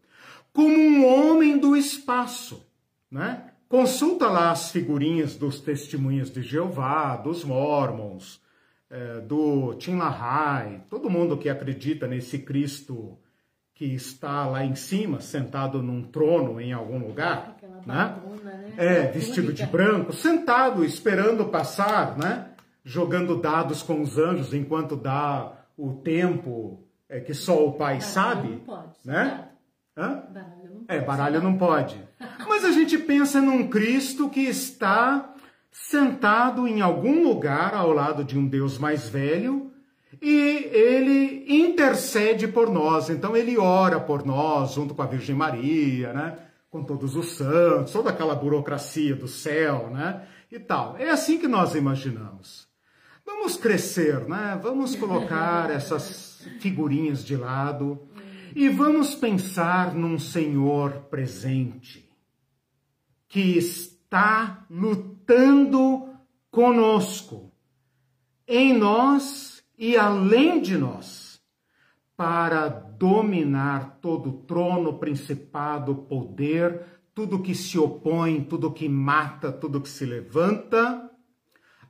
como um homem do espaço, né? Consulta lá as figurinhas dos testemunhas de Jeová, dos Mormons, é, do Tim LaHaye, todo mundo que acredita nesse Cristo que está lá em cima, sentado num trono em algum lugar, né? né? É, vestido de branco, sentado, esperando passar, né? Jogando dados com os anjos enquanto dá o tempo é, que só o pai baralho sabe, não pode, né? Baralho não é, baralho não pode. [LAUGHS] Mas a gente pensa num Cristo que está sentado em algum lugar ao lado de um Deus mais velho e ele intercede por nós. Então ele ora por nós junto com a Virgem Maria, né? Com todos os santos, toda aquela burocracia do céu, né? E tal. É assim que nós imaginamos. Vamos crescer, né? Vamos colocar essas figurinhas de lado e vamos pensar num Senhor presente que está lutando conosco, em nós e além de nós, para dominar todo trono, principado, poder, tudo que se opõe, tudo que mata, tudo que se levanta,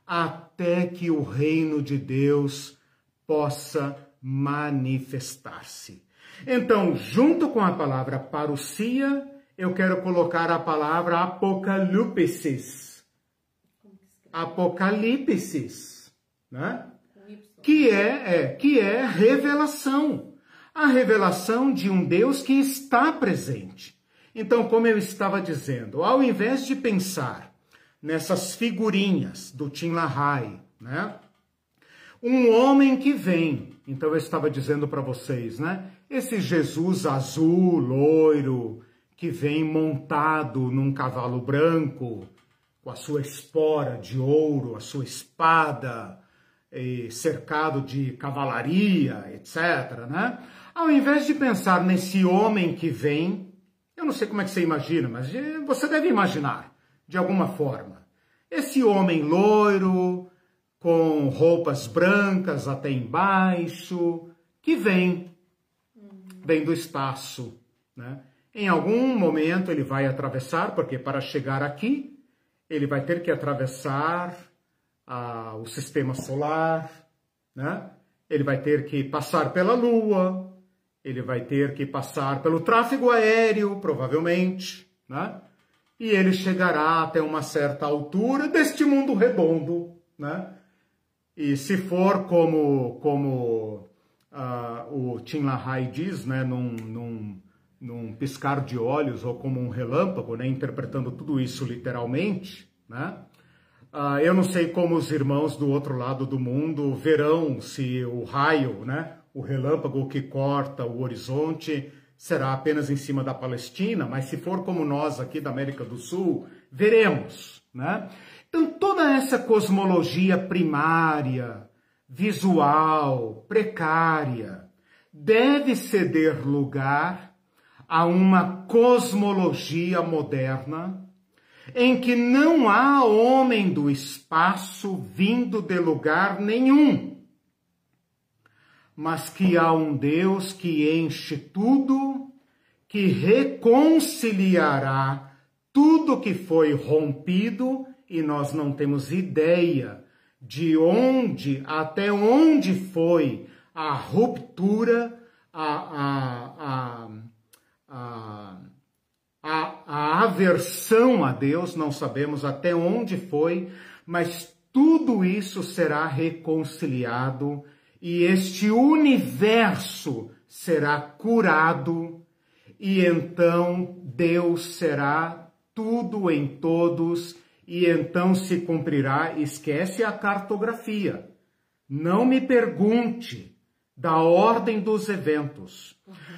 até que o reino de Deus possa manifestar-se. Então, junto com a palavra parousia, eu quero colocar a palavra apocalipsis. Apocalipsis, né? Que é, é, que é revelação. A revelação de um Deus que está presente. Então, como eu estava dizendo, ao invés de pensar nessas figurinhas do Tim LaHaye, né? Um homem que vem. Então eu estava dizendo para vocês, né? Esse Jesus azul, loiro, que vem montado num cavalo branco, com a sua espora de ouro, a sua espada, cercado de cavalaria, etc. Né? Ao invés de pensar nesse homem que vem, eu não sei como é que você imagina, mas você deve imaginar, de alguma forma. Esse homem loiro, com roupas brancas até embaixo, que vem, vem do espaço, né? Em algum momento ele vai atravessar, porque para chegar aqui, ele vai ter que atravessar ah, o sistema solar, né? ele vai ter que passar pela Lua, ele vai ter que passar pelo tráfego aéreo, provavelmente, né? e ele chegará até uma certa altura deste mundo redondo. Né? E se for como, como uh, o Tim LaHaye diz, né, num, num num piscar de olhos ou como um relâmpago, né, interpretando tudo isso literalmente, né? Uh, eu não sei como os irmãos do outro lado do mundo verão se o raio, né, o relâmpago que corta o horizonte será apenas em cima da Palestina, mas se for como nós aqui da América do Sul, veremos, né? Então toda essa cosmologia primária, visual, precária, deve ceder lugar a uma cosmologia moderna em que não há homem do espaço vindo de lugar nenhum mas que há um Deus que enche tudo, que reconciliará tudo que foi rompido e nós não temos ideia de onde, até onde foi a ruptura, a, a, a, a, a, aversão a Deus, não sabemos até onde foi, mas tudo isso será reconciliado e este universo será curado, e então Deus será tudo em todos, e então se cumprirá. Esquece a cartografia. Não me pergunte da ordem dos eventos,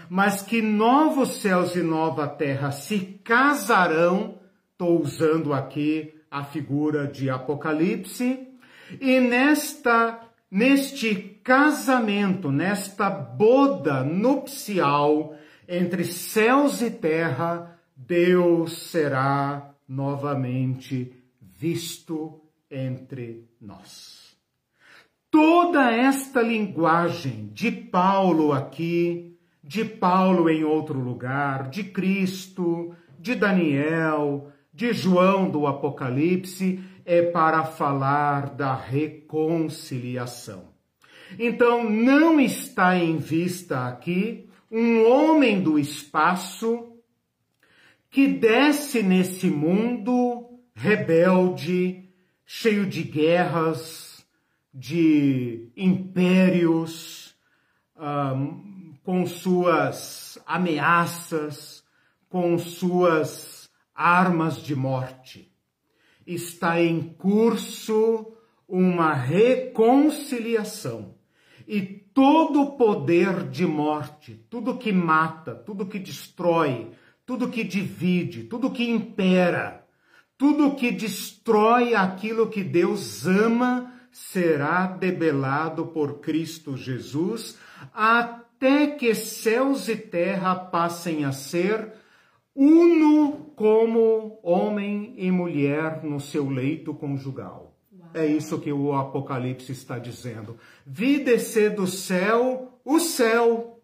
mas que novos céus e nova terra se casarão, estou usando aqui a figura de Apocalipse, e nesta neste casamento, nesta boda nupcial entre céus e terra, Deus será novamente visto entre nós. Toda esta linguagem de Paulo aqui, de Paulo em outro lugar, de Cristo, de Daniel, de João do Apocalipse, é para falar da reconciliação. Então, não está em vista aqui um homem do espaço que desce nesse mundo rebelde, cheio de guerras, de impérios, um, com suas ameaças, com suas armas de morte está em curso uma reconciliação. E todo o poder de morte, tudo que mata, tudo que destrói, tudo que divide, tudo que impera, tudo que destrói aquilo que Deus ama, será debelado por Cristo Jesus, até que céus e terra passem a ser uno como homem e mulher no seu leito conjugal. É isso que o Apocalipse está dizendo. Vi descer do céu o céu.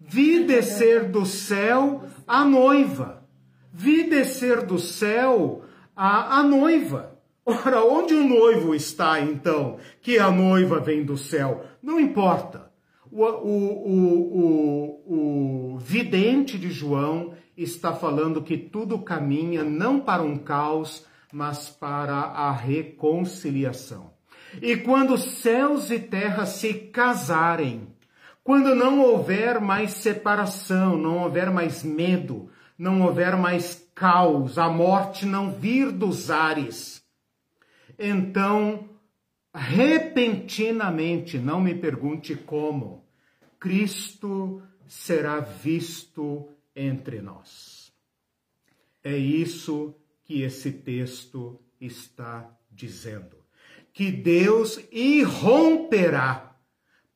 Vi descer do céu a noiva. Vi descer do céu a, a noiva. Ora, onde o noivo está então? Que a noiva vem do céu. Não importa. O, o, o, o, vidente de João está falando que tudo caminha não para um caos, mas para a reconciliação. E quando céus e terra se casarem, quando não houver mais separação, não houver mais medo, não houver mais caos, a morte não vir dos ares, então, repentinamente, não me pergunte como, Cristo será visto entre nós. É isso que esse texto está dizendo. Que Deus irromperá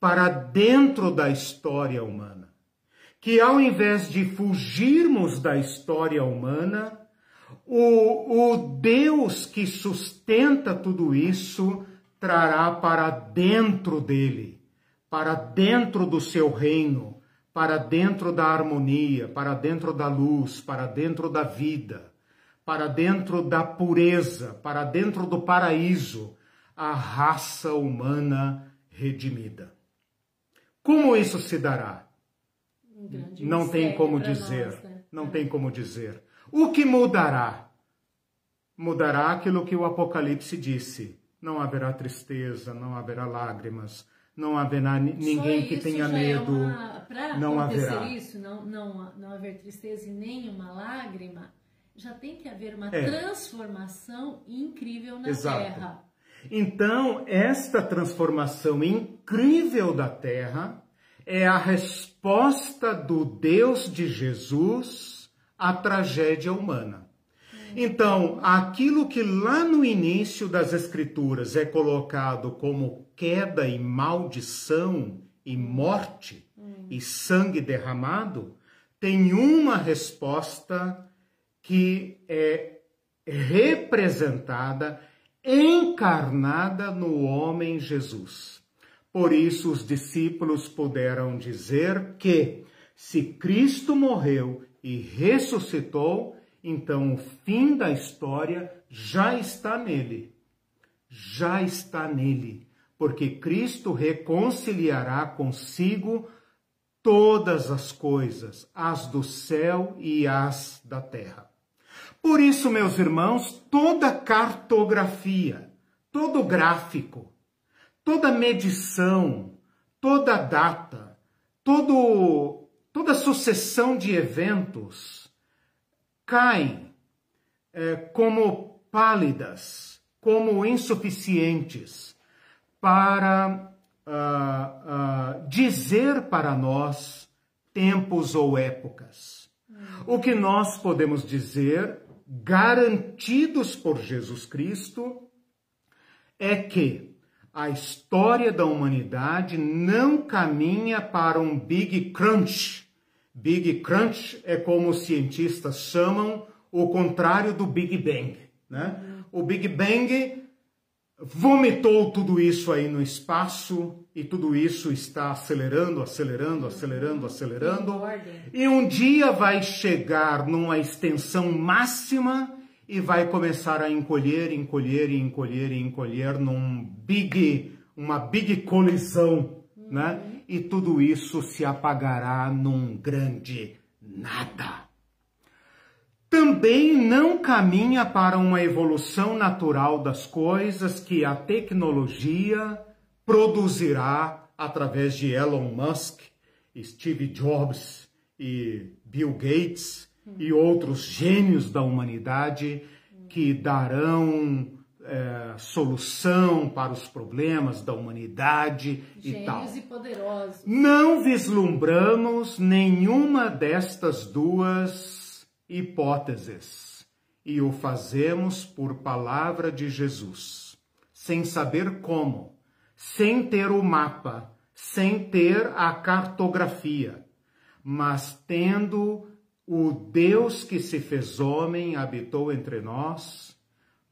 para dentro da história humana. Que ao invés de fugirmos da história humana, o, o Deus que sustenta tudo isso trará para dentro dele, para dentro do seu reino, para dentro da harmonia, para dentro da luz, para dentro da vida, para dentro da pureza, para dentro do paraíso, a raça humana redimida. Como isso se dará? Um não tem como dizer. Nós, né? Não é. tem como dizer. O que mudará? Mudará aquilo que o Apocalipse disse. Não haverá tristeza, não haverá lágrimas, não haverá ninguém que tenha é medo. É Para não haverá. isso, não, não, não haver tristeza e nem uma lágrima, já tem que haver uma é. transformação incrível na Exato. Terra. Então, esta transformação incrível da Terra é a resposta do Deus de Jesus à tragédia humana. Então, aquilo que lá no início das Escrituras é colocado como queda e maldição e morte e sangue derramado, tem uma resposta que é representada, encarnada no homem Jesus. Por isso os discípulos puderam dizer que se Cristo morreu e ressuscitou, então o fim da história já está nele. Já está nele, porque Cristo reconciliará consigo todas as coisas, as do céu e as da terra. Por isso, meus irmãos, toda cartografia, todo gráfico, toda medição, toda data, todo, toda sucessão de eventos cai é, como pálidas, como insuficientes para uh, uh, dizer para nós tempos ou épocas. O que nós podemos dizer, garantidos por Jesus Cristo, é que a história da humanidade não caminha para um Big Crunch. Big Crunch é como os cientistas chamam o contrário do Big Bang. Né? O Big Bang vomitou tudo isso aí no espaço e tudo isso está acelerando, acelerando, acelerando, acelerando. E um dia vai chegar numa extensão máxima e vai começar a encolher, encolher encolher e encolher num big, uma big colisão. Né? E tudo isso se apagará num grande nada. Também não caminha para uma evolução natural das coisas que a tecnologia produzirá através de Elon Musk, Steve Jobs e Bill Gates e outros gênios da humanidade que darão é, solução para os problemas da humanidade Gênios e tal. e poderosos. Não vislumbramos nenhuma destas duas hipóteses e o fazemos por palavra de Jesus, sem saber como, sem ter o mapa, sem ter a cartografia, mas tendo o Deus que se fez homem habitou entre nós,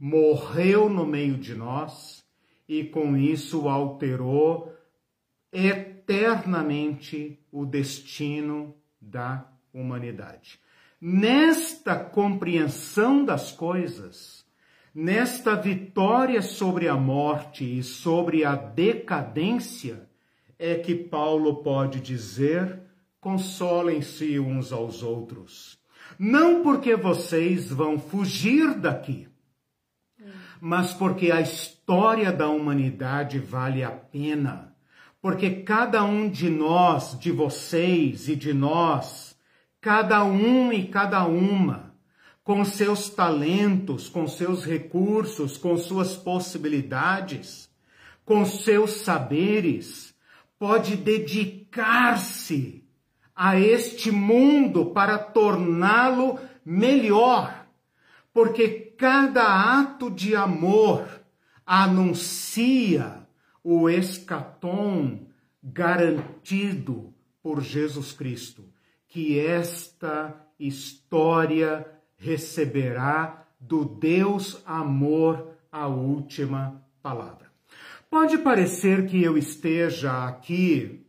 morreu no meio de nós e com isso alterou eternamente o destino da humanidade. Nesta compreensão das coisas, nesta vitória sobre a morte e sobre a decadência, é que Paulo pode dizer consolem-se uns aos outros. Não porque vocês vão fugir daqui, mas porque a história da humanidade vale a pena. Porque cada um de nós, de vocês e de nós, cada um e cada uma, com seus talentos, com seus recursos, com suas possibilidades, com seus saberes, pode dedicar-se a este mundo para torná-lo melhor, porque cada ato de amor anuncia o escatom garantido por Jesus Cristo, que esta história receberá do Deus amor a última palavra. Pode parecer que eu esteja aqui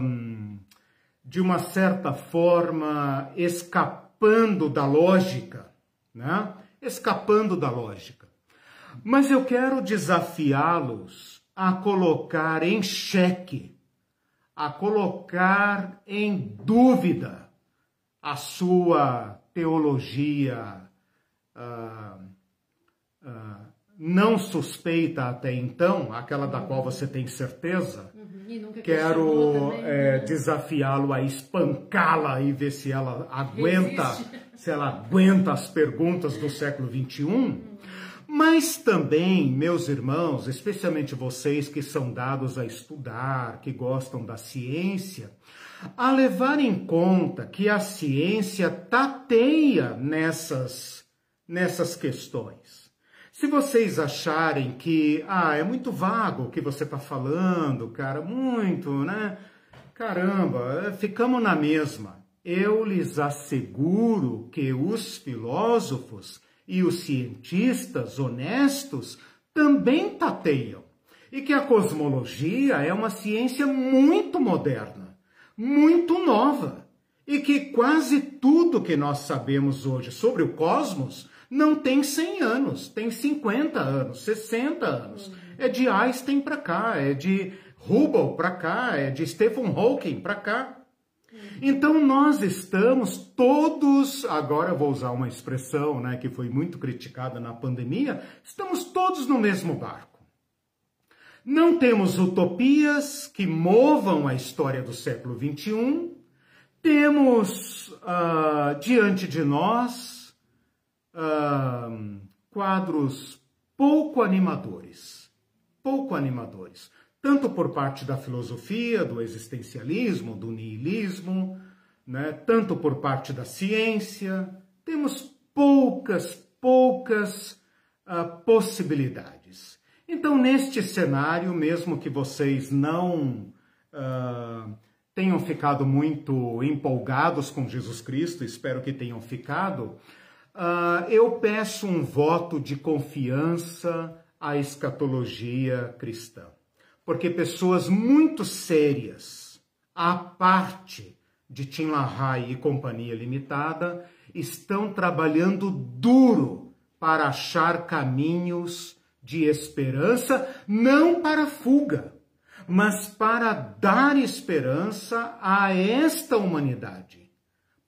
um, de uma certa forma, escapando da lógica, né? Escapando da lógica. Mas eu quero desafiá-los a colocar em xeque, a colocar em dúvida a sua teologia uh, uh, não suspeita até então, aquela da qual você tem certeza, uhum. quero é, desafiá-lo a espancá-la e ver se ela aguenta, se ela aguenta as perguntas do século 21. Uhum. Mas também, meus irmãos, especialmente vocês que são dados a estudar, que gostam da ciência, a levar em conta que a ciência tateia nessas, nessas questões. Se vocês acharem que, ah, é muito vago o que você está falando, cara, muito, né? Caramba, ficamos na mesma. Eu lhes asseguro que os filósofos e os cientistas honestos também tateiam. e que a cosmologia é uma ciência muito moderna, muito nova, e que quase tudo que nós sabemos hoje sobre o cosmos não tem 100 anos, tem 50 anos, 60 anos. É de Einstein para cá, é de Hubble para cá, é de Stephen Hawking para cá. Então nós estamos todos, agora vou usar uma expressão né, que foi muito criticada na pandemia, estamos todos no mesmo barco. Não temos utopias que movam a história do século XXI, temos uh, diante de nós uh, quadros pouco animadores, pouco animadores tanto por parte da filosofia, do existencialismo, do niilismo, né? tanto por parte da ciência. Temos poucas, poucas uh, possibilidades. Então, neste cenário, mesmo que vocês não uh, tenham ficado muito empolgados com Jesus Cristo, espero que tenham ficado, uh, eu peço um voto de confiança à escatologia cristã porque pessoas muito sérias, à parte de Tim LaHaye e Companhia Limitada, estão trabalhando duro para achar caminhos de esperança, não para fuga, mas para dar esperança a esta humanidade.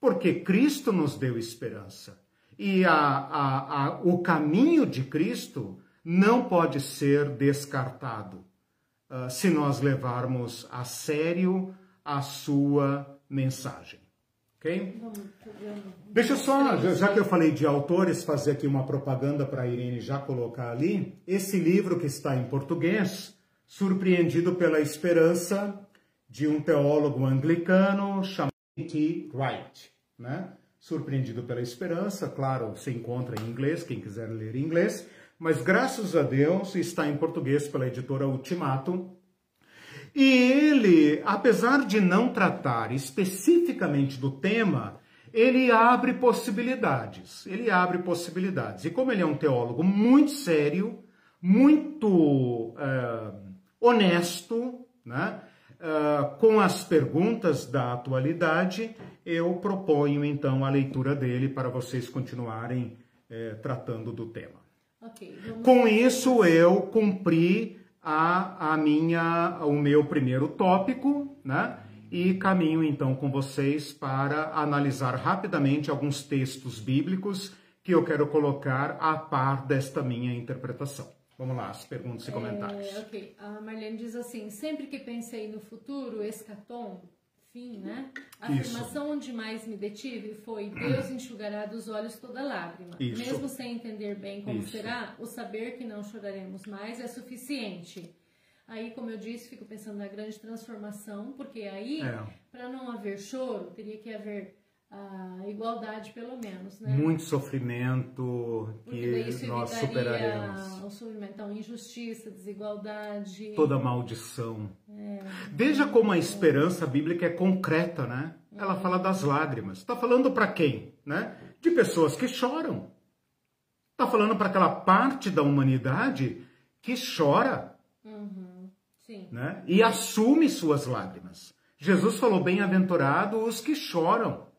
Porque Cristo nos deu esperança. E a, a, a, o caminho de Cristo não pode ser descartado. Ah, se nós levarmos a sério a sua mensagem. Ok? Deixa só, já que eu falei de autores, fazer aqui uma propaganda para a Irene já colocar ali. Esse livro que está em português, Surpreendido pela Esperança, de um teólogo anglicano chamado T. Wright. Né? Surpreendido pela Esperança, claro, se encontra em inglês, quem quiser ler em inglês mas graças a Deus está em português pela editora Ultimato. E ele, apesar de não tratar especificamente do tema, ele abre possibilidades. Ele abre possibilidades. E como ele é um teólogo muito sério, muito é, honesto, né? Uh, com as perguntas da atualidade, eu proponho então a leitura dele para vocês continuarem é, tratando do tema. Okay, Com isso eu cumpri a, a minha, o meu primeiro tópico, né? E caminho então com vocês para analisar rapidamente alguns textos bíblicos que eu quero colocar a par desta minha interpretação. Vamos lá, as perguntas e é, comentários. É, ok, a Marlene diz assim: sempre que pensei no futuro, escatom, fim, né? A Isso. afirmação onde mais me detive foi: Deus enxugará dos olhos toda lágrima. Isso. Mesmo sem entender bem como Isso. será, o saber que não choraremos mais é suficiente. Aí, como eu disse, fico pensando na grande transformação, porque aí, é. para não haver choro, teria que haver a igualdade, pelo menos, né? Muito sofrimento que nós superaremos. O sofrimento, então, injustiça, desigualdade. Toda maldição. É. Veja como a esperança bíblica é concreta, né? Ela fala das lágrimas. Está falando para quem? Né? De pessoas que choram. Está falando para aquela parte da humanidade que chora. Uhum. Né? E assume suas lágrimas. Jesus falou: bem-aventurado os que choram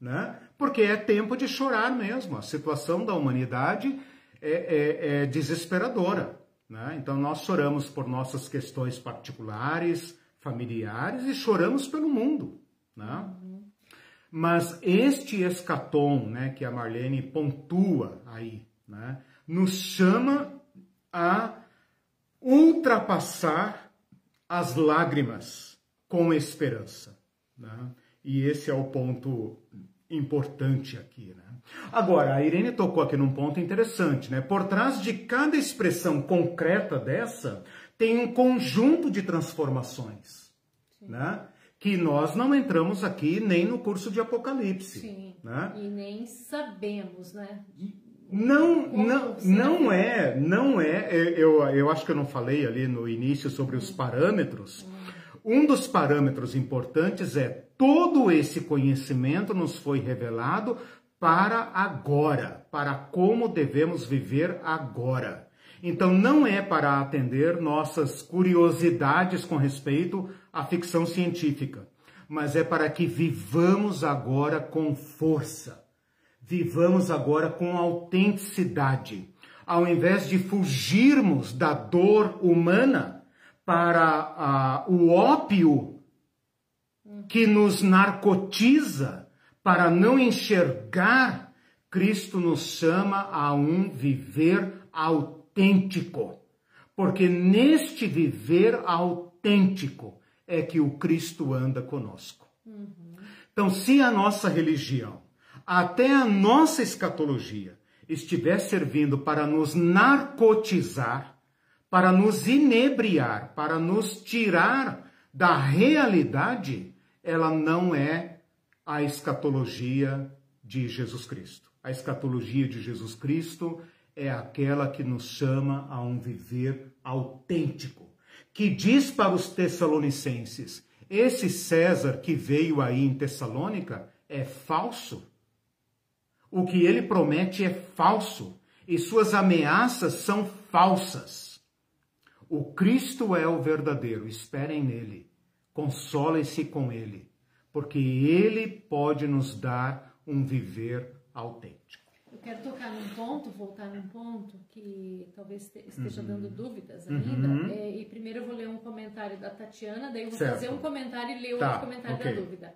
né? Porque é tempo de chorar mesmo. A situação da humanidade é, é, é desesperadora. Né? Então nós choramos por nossas questões particulares, familiares e choramos pelo mundo. Né? Mas este escatom, né, que a Marlene pontua aí, né, nos chama a ultrapassar as lágrimas com esperança. Né? E esse é o ponto importante aqui, né? Agora, a Irene tocou aqui num ponto interessante, né? Por trás de cada expressão concreta dessa, tem um conjunto de transformações, Sim. né? Que nós não entramos aqui nem no curso de Apocalipse. Sim. Né? E nem sabemos, né? Não, não, não é, não é. Eu, eu acho que eu não falei ali no início sobre os parâmetros. Hum. Um dos parâmetros importantes é todo esse conhecimento nos foi revelado para agora, para como devemos viver agora. Então não é para atender nossas curiosidades com respeito à ficção científica, mas é para que vivamos agora com força, vivamos agora com autenticidade. Ao invés de fugirmos da dor humana para uh, o ópio que nos narcotiza, para não enxergar, Cristo nos chama a um viver autêntico. Porque neste viver autêntico é que o Cristo anda conosco. Uhum. Então, se a nossa religião, até a nossa escatologia, estiver servindo para nos narcotizar, para nos inebriar, para nos tirar da realidade, ela não é a escatologia de Jesus Cristo. A escatologia de Jesus Cristo é aquela que nos chama a um viver autêntico, que diz para os tessalonicenses: esse César que veio aí em Tessalônica é falso. O que ele promete é falso e suas ameaças são falsas. O Cristo é o verdadeiro, esperem nele, consolem-se com ele, porque ele pode nos dar um viver autêntico. Eu quero tocar num ponto, voltar num ponto que talvez esteja uhum. dando dúvidas ainda. Uhum. É, e primeiro eu vou ler um comentário da Tatiana, daí eu vou certo. fazer um comentário e ler tá, outro comentário okay. da dúvida.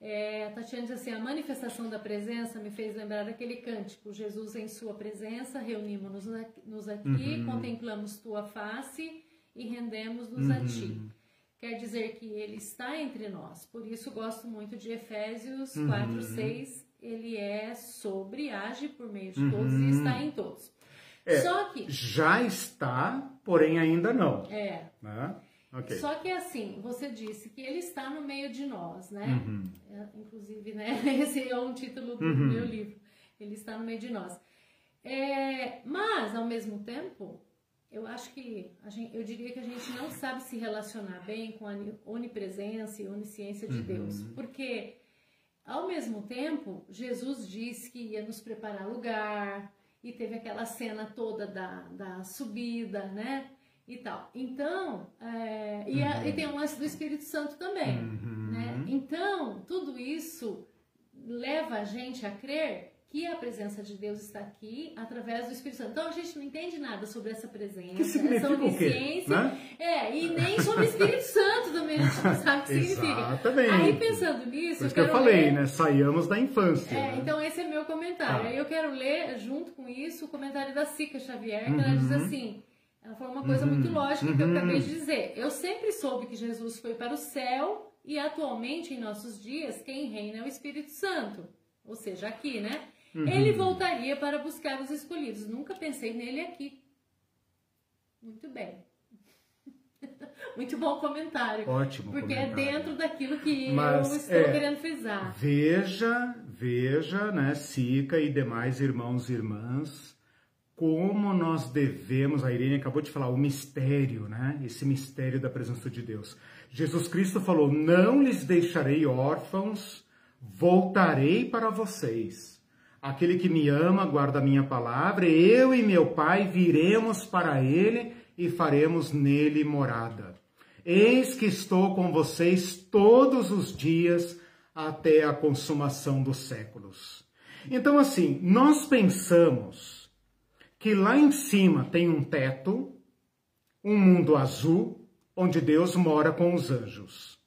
É, a Tatiana diz assim: a manifestação da presença me fez lembrar daquele cântico: Jesus em Sua presença, reunimos-nos aqui, uhum. contemplamos Tua face e rendemos-nos uhum. a Ti. Uhum. Quer dizer que Ele está entre nós. Por isso gosto muito de Efésios uhum. 4, 6. Ele é sobre, age por meio de todos e está em todos. É, Só que. Já está, porém ainda não. É. Né? Okay. Só que assim, você disse que ele está no meio de nós, né? Uhum. É, inclusive, né? [LAUGHS] Esse é um título do uhum. meu livro. Ele está no meio de nós. É, mas, ao mesmo tempo, eu acho que gente, eu diria que a gente não sabe se relacionar bem com a onipresença e onisciência de uhum. Deus, porque ao mesmo tempo Jesus disse que ia nos preparar lugar e teve aquela cena toda da, da subida, né? E tal. Então, é, e, a, e, tem o lance do Espírito Santo também, uhum. né? Então, tudo isso leva a gente a crer que a presença de Deus está aqui através do Espírito Santo. Então a gente não entende nada sobre essa presença, que significa essa onisciência, né? é, e nem sobre o Espírito Santo também a gente não sabe o que significa. Exatamente. Aí pensando nisso, Por isso eu que eu falei, ler... né? Saiamos da infância. É, né? então esse é meu comentário. Ah. Aí eu quero ler junto com isso o comentário da Sica Xavier, que uhum. ela diz uhum. assim: ela falou uma coisa uhum, muito lógica que eu uhum. acabei de dizer. Eu sempre soube que Jesus foi para o céu e atualmente em nossos dias quem reina é o Espírito Santo. Ou seja, aqui, né? Uhum. Ele voltaria para buscar os escolhidos. Nunca pensei nele aqui. Muito bem. [LAUGHS] Muito bom comentário. Ótimo. Porque é comentário. é dentro daquilo que Mas, eu estou é, querendo frisar. Veja, veja, né, Sica e demais irmãos e irmãs, como nós devemos, a Irene acabou de falar, o mistério, né? Esse mistério da presença de Deus. Jesus Cristo falou: Não lhes deixarei órfãos, voltarei para vocês. Aquele que me ama guarda a minha palavra, eu e meu Pai viremos para ele e faremos nele morada. Eis que estou com vocês todos os dias até a consumação dos séculos. Então, assim, nós pensamos que lá em cima tem um teto, um mundo azul, onde Deus mora com os anjos.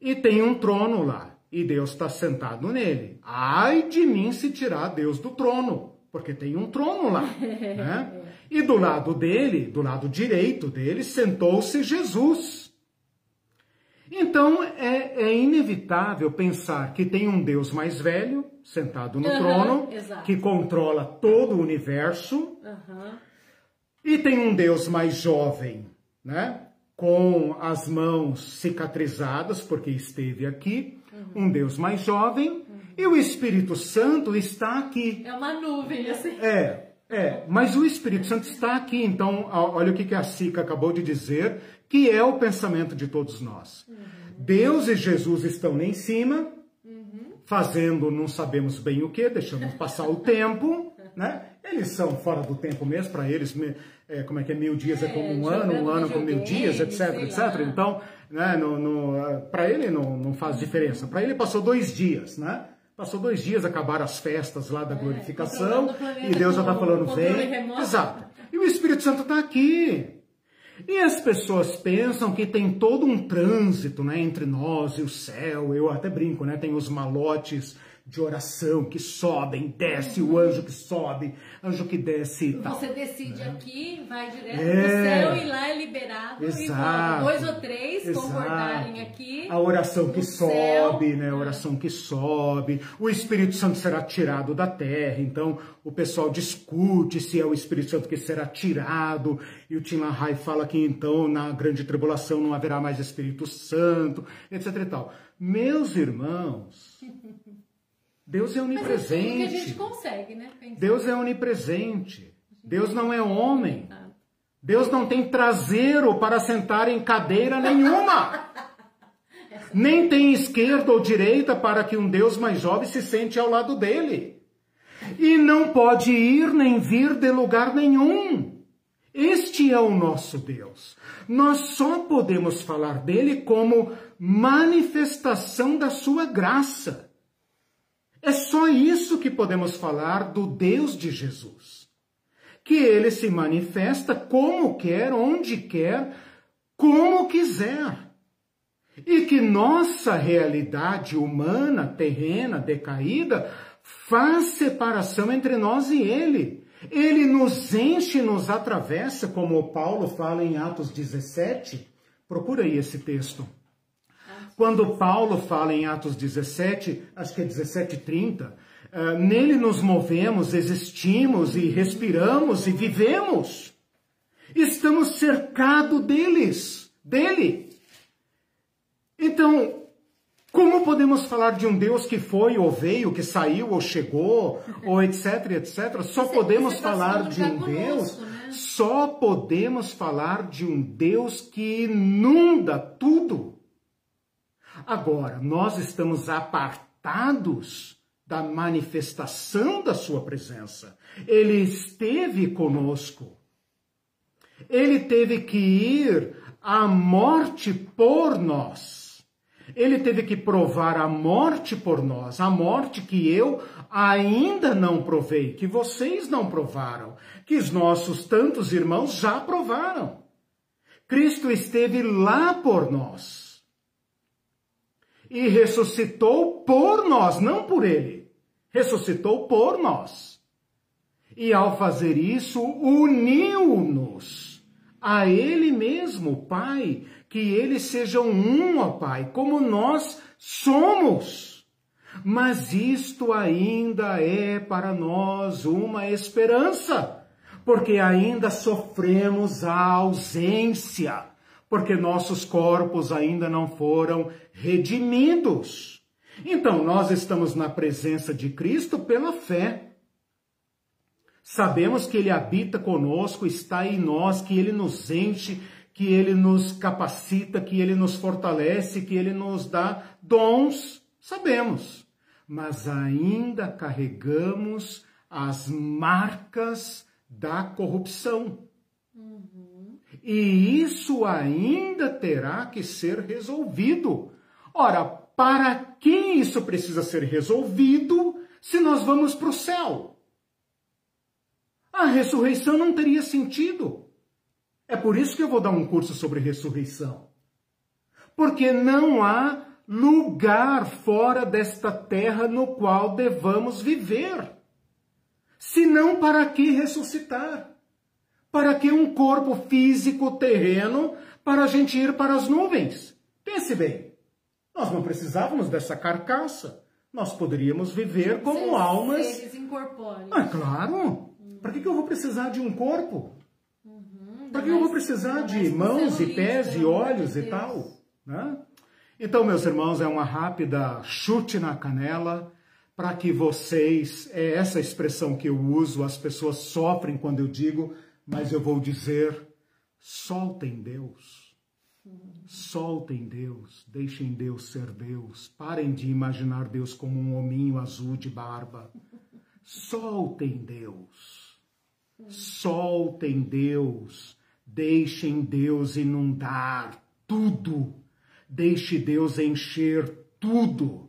E tem um trono lá, e Deus está sentado nele. Ai de mim se tirar Deus do trono, porque tem um trono lá. [LAUGHS] Né? E do lado dele, do lado direito dele, sentou-se Jesus. Então é, é, inevitável pensar que tem um Deus mais velho, sentado no uhum, trono, exato. que controla todo o universo, uhum. e tem um Deus mais jovem, né? Com as mãos cicatrizadas, porque esteve aqui, uhum. um Deus mais jovem, uhum. e o Espírito Santo está aqui. É uma nuvem, assim. É, é, mas o Espírito Santo está aqui, então olha o que a Sica acabou de dizer, que é o pensamento de todos nós. Uhum. Deus e Jesus estão lá em cima, uhum. fazendo não sabemos bem o que, deixando passar o [LAUGHS] tempo, né? Eles são fora do tempo mesmo, para eles, é, como é que é, mil dias é, é como um ano, um ano como mil dias, etc, etc. Lá. Então, né, no para ele não, não faz diferença. Para ele passou dois dias, né? Passou dois dias, acabaram as festas lá da é, glorificação, e Deus já está falando, vem. Exato. E o Espírito Santo está aqui. E as pessoas pensam que tem todo um trânsito né, entre nós e o céu. Eu até brinco, né? Tem os malotes de oração que sobem, desce o anjo que sobe, anjo que desce. Tal, Você decide né? aqui, vai direto é, pro céu e lá é liberado. Exato, dois ou três exato. concordarem aqui. A oração que sobe, céu. né? A oração que sobe. O Espírito Santo será tirado da terra. Então o pessoal discute se é o Espírito Santo que será tirado. E o Tim LaHaye fala que então na grande tribulação não haverá mais Espírito Santo, etc e tal. Meus irmãos. [LAUGHS] Deus é onipresente. Mas é que a gente consegue, né? Deus é onipresente. Deus não é homem. Deus não tem traseiro para sentar em cadeira nenhuma. [LAUGHS] Nem tem esquerda ou direita para que um Deus mais jovem se sente ao lado dele. E não pode ir nem vir de lugar nenhum. Este é o nosso Deus. Nós só podemos falar dele como manifestação da sua graça. É só isso que podemos falar do Deus de Jesus. Que ele se manifesta como quer, onde quer, como quiser. E que nossa realidade humana, terrena, decaída, faz separação entre nós e ele. Ele nos enche, nos atravessa, como Paulo fala em Atos 17. Procura aí esse texto. Quando Paulo fala em Atos 17, acho que é 17:30, uh, nele nos movemos, existimos e respiramos e vivemos. Estamos cercados deles, dele. Então, como podemos falar de um Deus que foi ou veio, que saiu ou chegou, ou etc, etc? Só você, podemos você falar de um Deus, né? só podemos falar de um Deus que inunda tudo. Agora, nós estamos apartados da manifestação da sua presença. Ele esteve conosco. Ele teve que ir à morte por nós. Ele teve que provar a morte por nós, a morte que eu ainda não provei, que vocês não provaram, que os nossos tantos irmãos já provaram. Cristo esteve lá por nós e ressuscitou por nós, não por ele. Ressuscitou por nós. E ao fazer isso, uniu-nos a ele mesmo, Pai, que eles sejam um, ó Pai, como nós somos. Mas isto ainda é para nós uma esperança, porque ainda sofremos a ausência porque nossos corpos ainda não foram redimidos. Então, nós estamos na presença de Cristo pela fé. Sabemos que Ele habita conosco, está em nós, que Ele nos enche, que Ele nos capacita, que Ele nos fortalece, que Ele nos dá dons. Sabemos. Mas ainda carregamos as marcas da corrupção. E isso ainda terá que ser resolvido. Ora, para que isso precisa ser resolvido se nós vamos para o céu? A ressurreição não teria sentido. É por isso que eu vou dar um curso sobre ressurreição. Porque não há lugar fora desta terra no qual devamos viver. Senão, para que ressuscitar? Para que um corpo físico terreno para a gente ir para as nuvens? Pense bem, nós não precisávamos dessa carcaça. Nós poderíamos viver como seres, almas. Seres incorpóreos. Ah, claro! Para que, que eu vou precisar de um corpo? Uhum. Para que eu vou precisar de mãos e pés e olhos e tal? Né? Então, meus irmãos, é uma rápida chute na canela para que vocês, é essa expressão que eu uso, as pessoas sofrem quando eu digo mas eu vou dizer: soltem Deus. Soltem Deus, deixem Deus ser Deus. Parem de imaginar Deus como um hominho azul de barba. Soltem Deus. Soltem Deus, deixem Deus inundar tudo, deixe Deus encher tudo.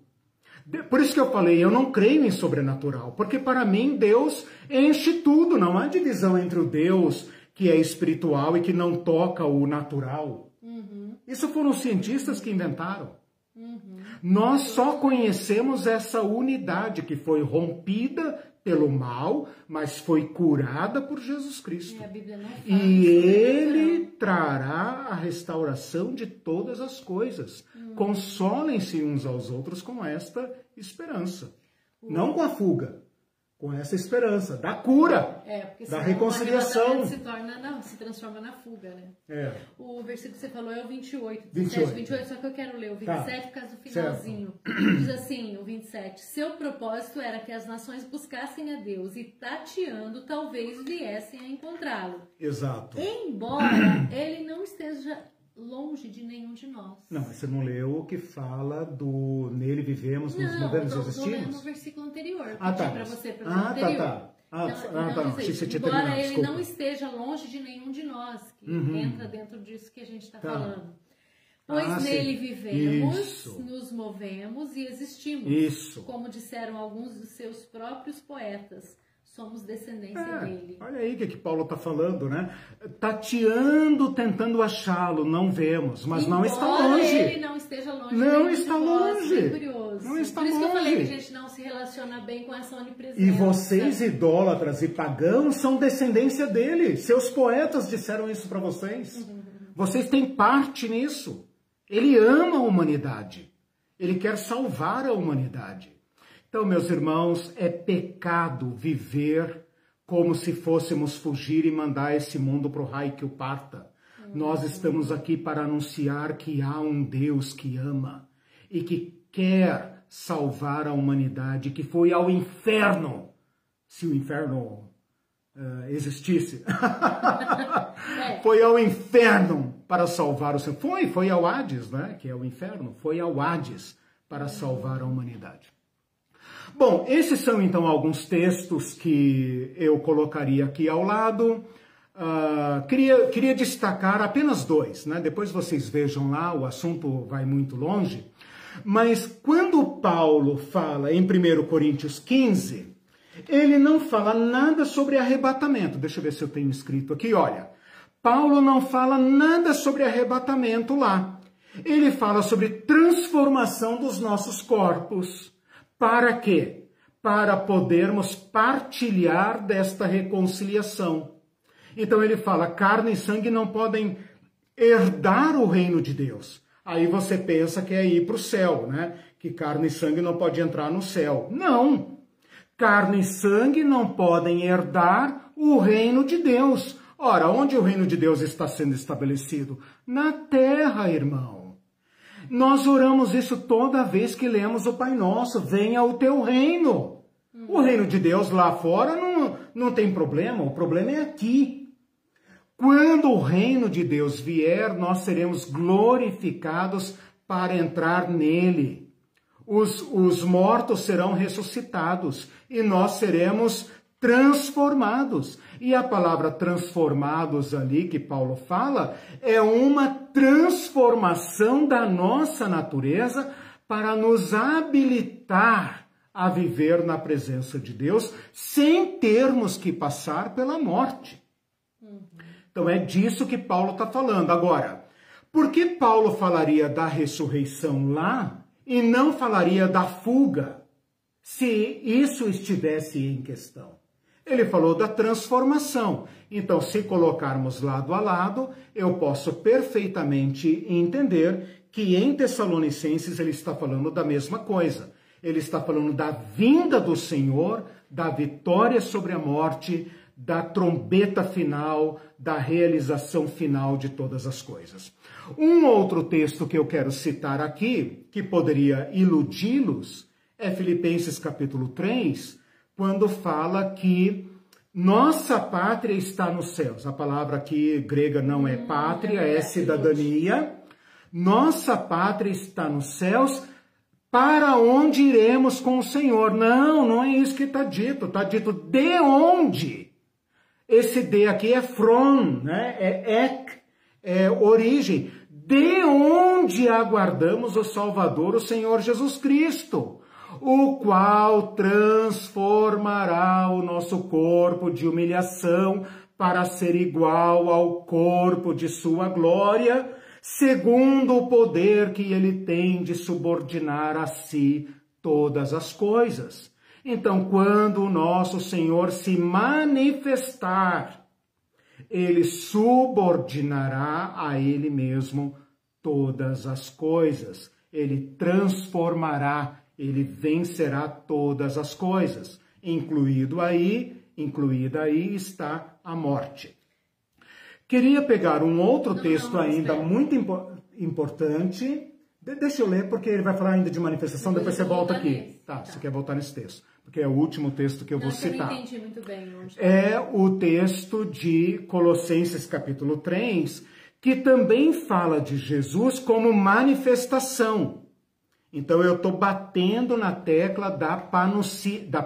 Por isso que eu falei, eu não creio em sobrenatural, porque para mim Deus enche tudo, não há divisão entre o Deus que é espiritual e que não toca o natural. Uhum. Isso foram os cientistas que inventaram. Uhum. Nós só conhecemos essa unidade que foi rompida pelo mal, mas foi curada por Jesus Cristo. E, e ele trará a restauração de todas as coisas. Hum. Consolem-se uns aos outros com esta esperança. Não com a fuga, com essa esperança da cura, é, da reconciliação. Se torna, não, se transforma na fuga, né? É. O versículo que você falou é o 28, 17, 28, 28 só que eu quero ler o 27 tá. por causa do finalzinho. Certo. [CLEARS THROAT] Diz assim, o 27, seu propósito era que as nações buscassem a Deus e tateando talvez viessem a encontrá-lo. Exato. Embora ele não esteja longe de nenhum de nós. Não, mas você não leu o que fala do nele vivemos, nos não, movemos e existimos? no versículo anterior. Ah, tá. para você para ah, anterior. tá, tá. Ah, então, ah, então, tá. Isso, embora ele desculpa. não esteja longe de nenhum de nós, que uhum. entra dentro disso que a gente está tá. falando. Pois ah, nele sim. vivemos, Isso. nos movemos e existimos. Isso. Como disseram alguns dos seus próprios poetas somos descendência é, dele. Olha aí o que, que Paulo está falando, né? Tateando, tentando achá-lo, não vemos, mas Embora não está longe. ele não esteja longe. Não está longe. É curioso. Não está Por isso longe. que eu falei que a gente não se relaciona bem com essa onipresença. E vocês, idólatras e pagãos, são descendência dele. Seus poetas disseram isso para vocês. Uhum. Vocês têm parte nisso. Ele ama a humanidade. Ele quer salvar a humanidade. Então, meus irmãos, é pecado viver como se fôssemos fugir e mandar esse mundo para o raio que o parta. Nós estamos aqui para anunciar que há um Deus que ama e que quer salvar a humanidade, que foi ao inferno, se o inferno uh, existisse. [LAUGHS] foi ao inferno para salvar o seu. Foi, foi ao Hades, né? Que é o inferno. Foi ao Hades para salvar a humanidade. Bom, esses são então alguns textos que eu colocaria aqui ao lado. Uh, queria, queria destacar apenas dois, né? depois vocês vejam lá, o assunto vai muito longe. Mas quando Paulo fala em 1 Coríntios 15, ele não fala nada sobre arrebatamento. Deixa eu ver se eu tenho escrito aqui. Olha, Paulo não fala nada sobre arrebatamento lá. Ele fala sobre transformação dos nossos corpos. Para quê? Para podermos partilhar desta reconciliação. Então ele fala: carne e sangue não podem herdar o reino de Deus. Aí você pensa que é ir para o céu, né? Que carne e sangue não pode entrar no céu. Não! Carne e sangue não podem herdar o reino de Deus. Ora, onde o reino de Deus está sendo estabelecido? Na terra, irmão. Nós oramos isso toda vez que lemos o Pai Nosso. Venha o teu reino. O reino de Deus lá fora não, não tem problema, o problema é aqui. Quando o reino de Deus vier, nós seremos glorificados para entrar nele. Os, os mortos serão ressuscitados e nós seremos transformados. E a palavra transformados ali que Paulo fala é uma transformação da nossa natureza para nos habilitar a viver na presença de Deus sem termos que passar pela morte. Então é disso que Paulo está falando. Agora, por que Paulo falaria da ressurreição lá e não falaria da fuga se isso estivesse em questão? Ele falou da transformação. Então, se colocarmos lado a lado, eu posso perfeitamente entender que em Tessalonicenses ele está falando da mesma coisa. Ele está falando da vinda do Senhor, da vitória sobre a morte, da trombeta final, da realização final de todas as coisas. Um outro texto que eu quero citar aqui, que poderia iludi-los, é Filipenses capítulo 3, quando fala que nossa pátria está nos céus. A palavra aqui grega não é hum, pátria, é, é cidadania. Nossa pátria está nos céus. Para onde iremos com o Senhor? Não, não é isso que está dito. Está dito de onde Esse de aqui é from, né? É ek, é origem. De onde aguardamos o Salvador, o Senhor Jesus Cristo, o qual transformará o nosso corpo de humilhação para ser igual ao corpo de sua glória, segundo o poder que ele tem de subordinar a si todas as coisas. Então, quando o nosso Senhor se manifestar, ele subordinará a ele mesmo todas as coisas. Ele transformará, ele vencerá todas as coisas, incluído aí, incluída aí está a morte. Queria pegar um outro não, texto não, ainda muito impo importante. De deixa eu ler, porque ele vai falar ainda de manifestação, depois você volta aqui. Nesse. Tá, tá, você quer voltar nesse texto. Porque é o último texto que eu não, vou citar. Eu não entendi muito bem onde tá. É o texto de Colossenses capítulo 3, que também fala de Jesus como manifestação. Então eu estou batendo na tecla da, panucia, da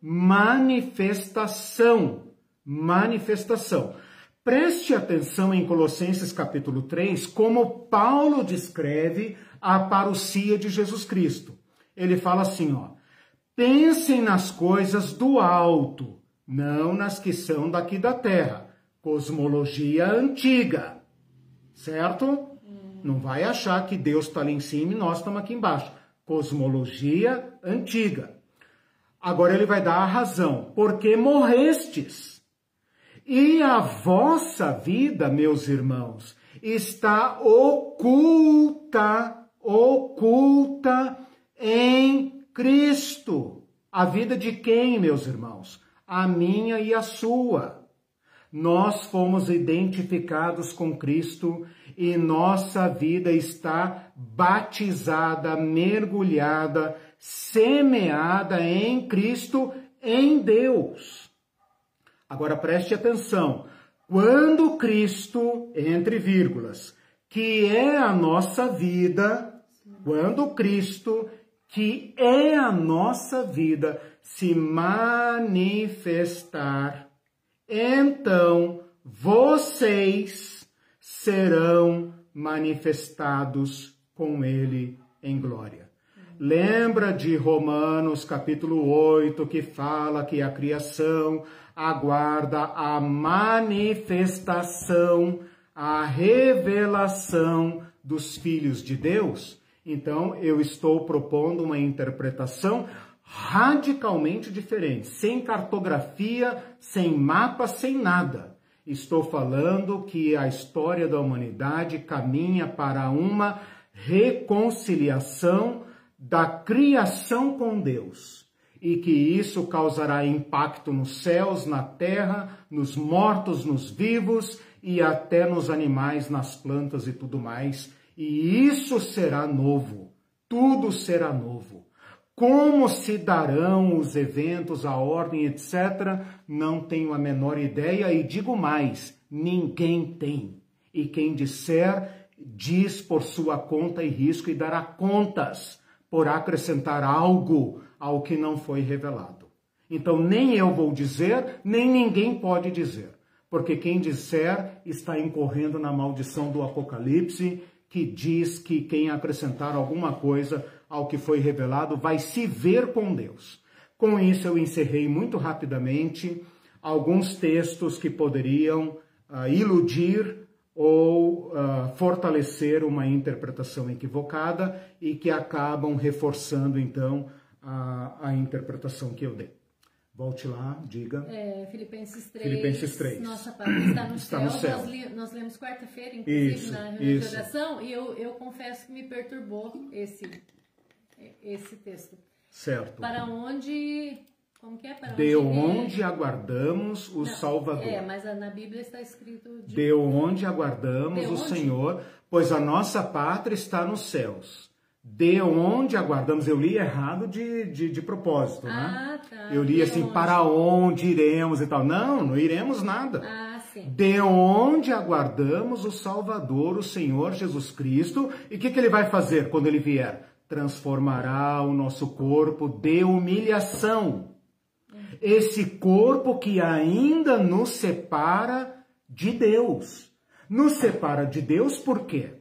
manifestação manifestação. Preste atenção em Colossenses capítulo 3, como Paulo descreve a parousia de Jesus Cristo. Ele fala assim, ó: Pensem nas coisas do alto, não nas que são daqui da terra. Cosmologia antiga. Certo? Não vai achar que Deus está ali em cima e nós estamos aqui embaixo. Cosmologia antiga. Agora ele vai dar a razão. Porque morrestes e a vossa vida, meus irmãos, está oculta, oculta em Cristo. A vida de quem, meus irmãos? A minha e a sua. Nós fomos identificados com Cristo e nossa vida está batizada, mergulhada, semeada em Cristo, em Deus. Agora preste atenção. Quando Cristo, entre vírgulas, que é a nossa vida, quando Cristo, que é a nossa vida, se manifestar, então vocês serão manifestados com ele em glória. Lembra de Romanos capítulo 8 que fala que a criação aguarda a manifestação, a revelação dos filhos de Deus. Então, eu estou propondo uma interpretação radicalmente diferente, sem cartografia, sem mapa, sem nada. Estou falando que a história da humanidade caminha para uma reconciliação da criação com Deus e que isso causará impacto nos céus, na terra, nos mortos, nos vivos e até nos animais, nas plantas e tudo mais. E isso será novo, tudo será novo. Como se darão os eventos, a ordem, etc., não tenho a menor ideia e digo mais: ninguém tem. E quem disser, diz por sua conta e risco e dará contas por acrescentar algo ao que não foi revelado. Então, nem eu vou dizer, nem ninguém pode dizer, porque quem disser está incorrendo na maldição do Apocalipse, que diz que quem acrescentar alguma coisa ao que foi revelado vai se ver com Deus. Com isso, eu encerrei muito rapidamente alguns textos que poderiam uh, iludir ou uh, fortalecer uma interpretação equivocada e que acabam reforçando, então, a, a interpretação que eu dei. Volte lá, diga. É, Filipenses 3. Filipenses 3. Nossa está no está céu. No céu. Nós, nós lemos quarta-feira, inclusive, isso, na reunião de oração, e eu, eu confesso que me perturbou esse, esse texto. Certo. Para onde. Como que é? Para de onde, onde aguardamos o Não, Salvador. É, mas na Bíblia está escrito. De, de onde aguardamos de o onde? Senhor, pois a nossa pátria está nos céus de onde aguardamos. Eu li errado de, de, de propósito, né? ah? Tá. Eu li de assim, onde? para onde iremos e tal. Não, não iremos nada. Ah, sim. De onde aguardamos o Salvador, o Senhor Jesus Cristo. E o que, que ele vai fazer quando ele vier? Transformará o nosso corpo de humilhação. esse corpo que ainda nos separa de Deus. Nos separa de Deus por quê?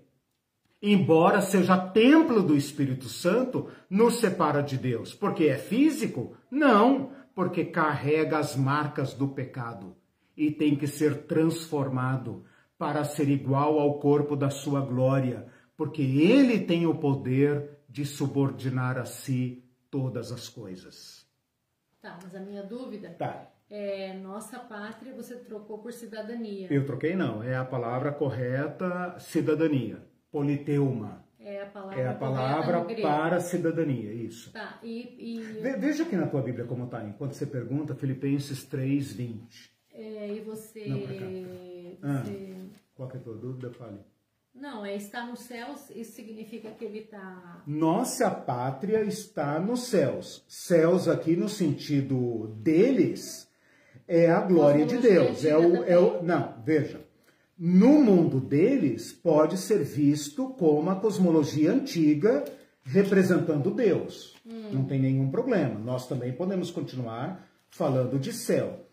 Embora seja templo do Espírito Santo, nos separa de Deus. Porque é físico? Não, porque carrega as marcas do pecado e tem que ser transformado para ser igual ao corpo da sua glória, porque ele tem o poder de subordinar a si todas as coisas. Tá, mas a minha dúvida Tá. é nossa pátria você trocou por cidadania. Eu troquei não, é a palavra correta cidadania, politeuma. É a palavra, É a palavra para cidadania, isso. Tá, e, e, Ve- Veja aqui na tua Bíblia como está, enquanto você pergunta, Filipenses 3, 20. é, e você, Não, pra cá. Ah. você- Qual que é a tua dúvida? Fale. Não, é estar nos céus, isso significa que ele está. Nossa pátria está nos céus. Céus aqui no sentido deles é a glória de Deus. É o, é o, não, veja. No mundo deles pode ser visto como a cosmologia antiga representando Deus. Não tem nenhum problema. Nós também podemos continuar falando de céu.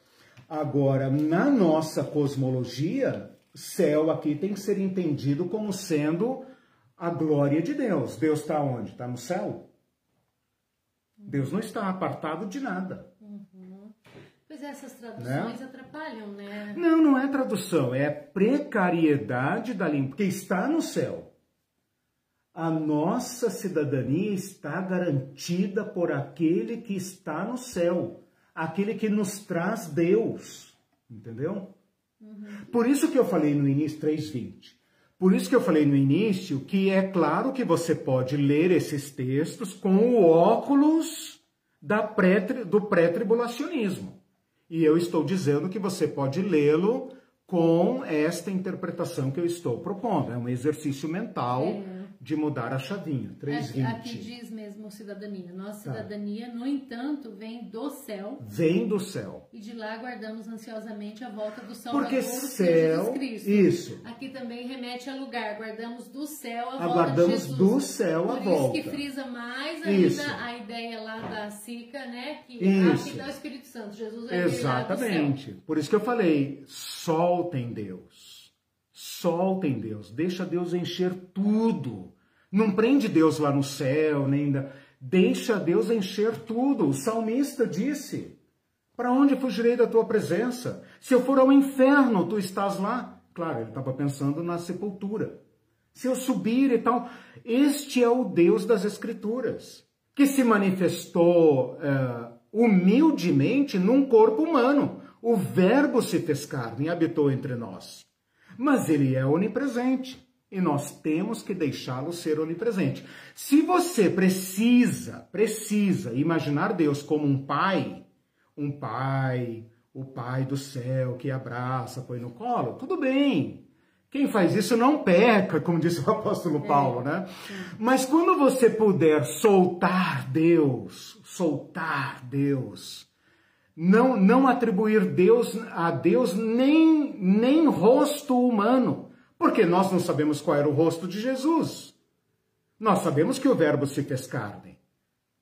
Agora, na nossa cosmologia, céu aqui tem que ser entendido como sendo a glória de Deus. Deus está onde? Está no céu? Deus não está apartado de nada. Pois é, essas traduções atrapalham, né? Não, não é tradução, é precariedade da língua, porque está no céu. A nossa cidadania está garantida por aquele que está no céu, aquele que nos traz Deus, entendeu? Por isso que eu falei no início 3:20. Por isso que eu falei no início que é claro que você pode ler esses textos com o óculos da pré, do pré-tribulacionismo. E eu estou dizendo que você pode lê-lo com esta interpretação que eu estou propondo. É um exercício mental de mudar a chavinha. Aqui, 320. aqui diz mesmo cidadania. Nossa cidadania, no entanto, vem do céu Vem do céu. e de lá aguardamos ansiosamente a volta do Salvador, Porque que é céu, Jesus Cristo. isso. Aqui também remete a lugar. Aguardamos do céu a volta Aguardamos de Jesus. do céu a Por volta. isso que frisa mais Isso. ainda a ideia lá da Sica, né? Que Isso. aqui dá o Espírito Santo. Jesus é. Exatamente. Por isso que eu falei, soltem Deus. Soltem Deus. Deixa Deus encher tudo. Não prende Deus lá no céu, nem da... Deixa Deus encher tudo. O salmista disse: Para onde fugirei da tua presença? Se eu for ao inferno, tu estás lá. Claro, ele estava pensando na sepultura. Se eu subir e tal. Este é o Deus das Escrituras, que se manifestou eh, humildemente num corpo humano. O Verbo se fez carne e habitou entre nós. Mas ele é onipresente e nós temos que deixá-lo ser onipresente. Se você precisa, precisa imaginar Deus como um pai, um pai, o pai do céu que abraça, põe no colo, tudo bem. Quem faz isso não peca, como disse o apóstolo Paulo, né? Mas quando você puder soltar Deus, soltar Deus, não, não atribuir Deus a Deus nem, nem rosto humano, porque nós não sabemos qual era o rosto de Jesus. Nós sabemos que o Verbo se fez carne.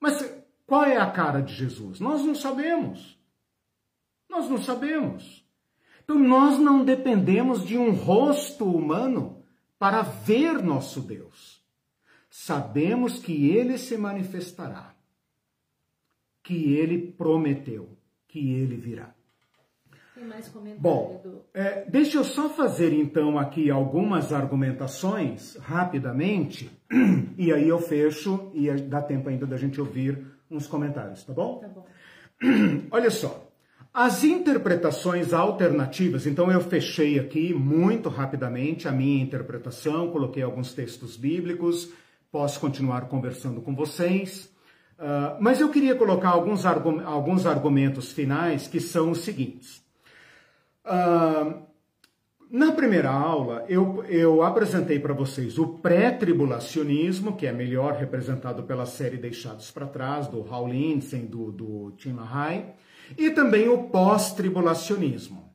Mas qual é a cara de Jesus? Nós não sabemos. Nós não sabemos. Então nós não dependemos de um rosto humano para ver nosso Deus. Sabemos que ele se manifestará, que ele prometeu, que ele virá. Tem mais comentário Bom, do. é, deixa eu só fazer então aqui algumas argumentações rapidamente, [CLEARS THROAT] e aí eu fecho e dá tempo ainda da gente ouvir uns comentários, tá bom? Tá bom. [CLEARS THROAT] Olha só, as interpretações alternativas, então eu fechei aqui muito rapidamente a minha interpretação, coloquei alguns textos bíblicos, posso continuar conversando com vocês, uh, mas eu queria colocar alguns, argu alguns argumentos finais que são os seguintes. Na primeira aula, eu, eu apresentei para vocês o pré-tribulacionismo, que é melhor representado pela série Deixados para Trás, do Hal Lindsey, do, do Tim LaHaye, e também o pós-tribulacionismo.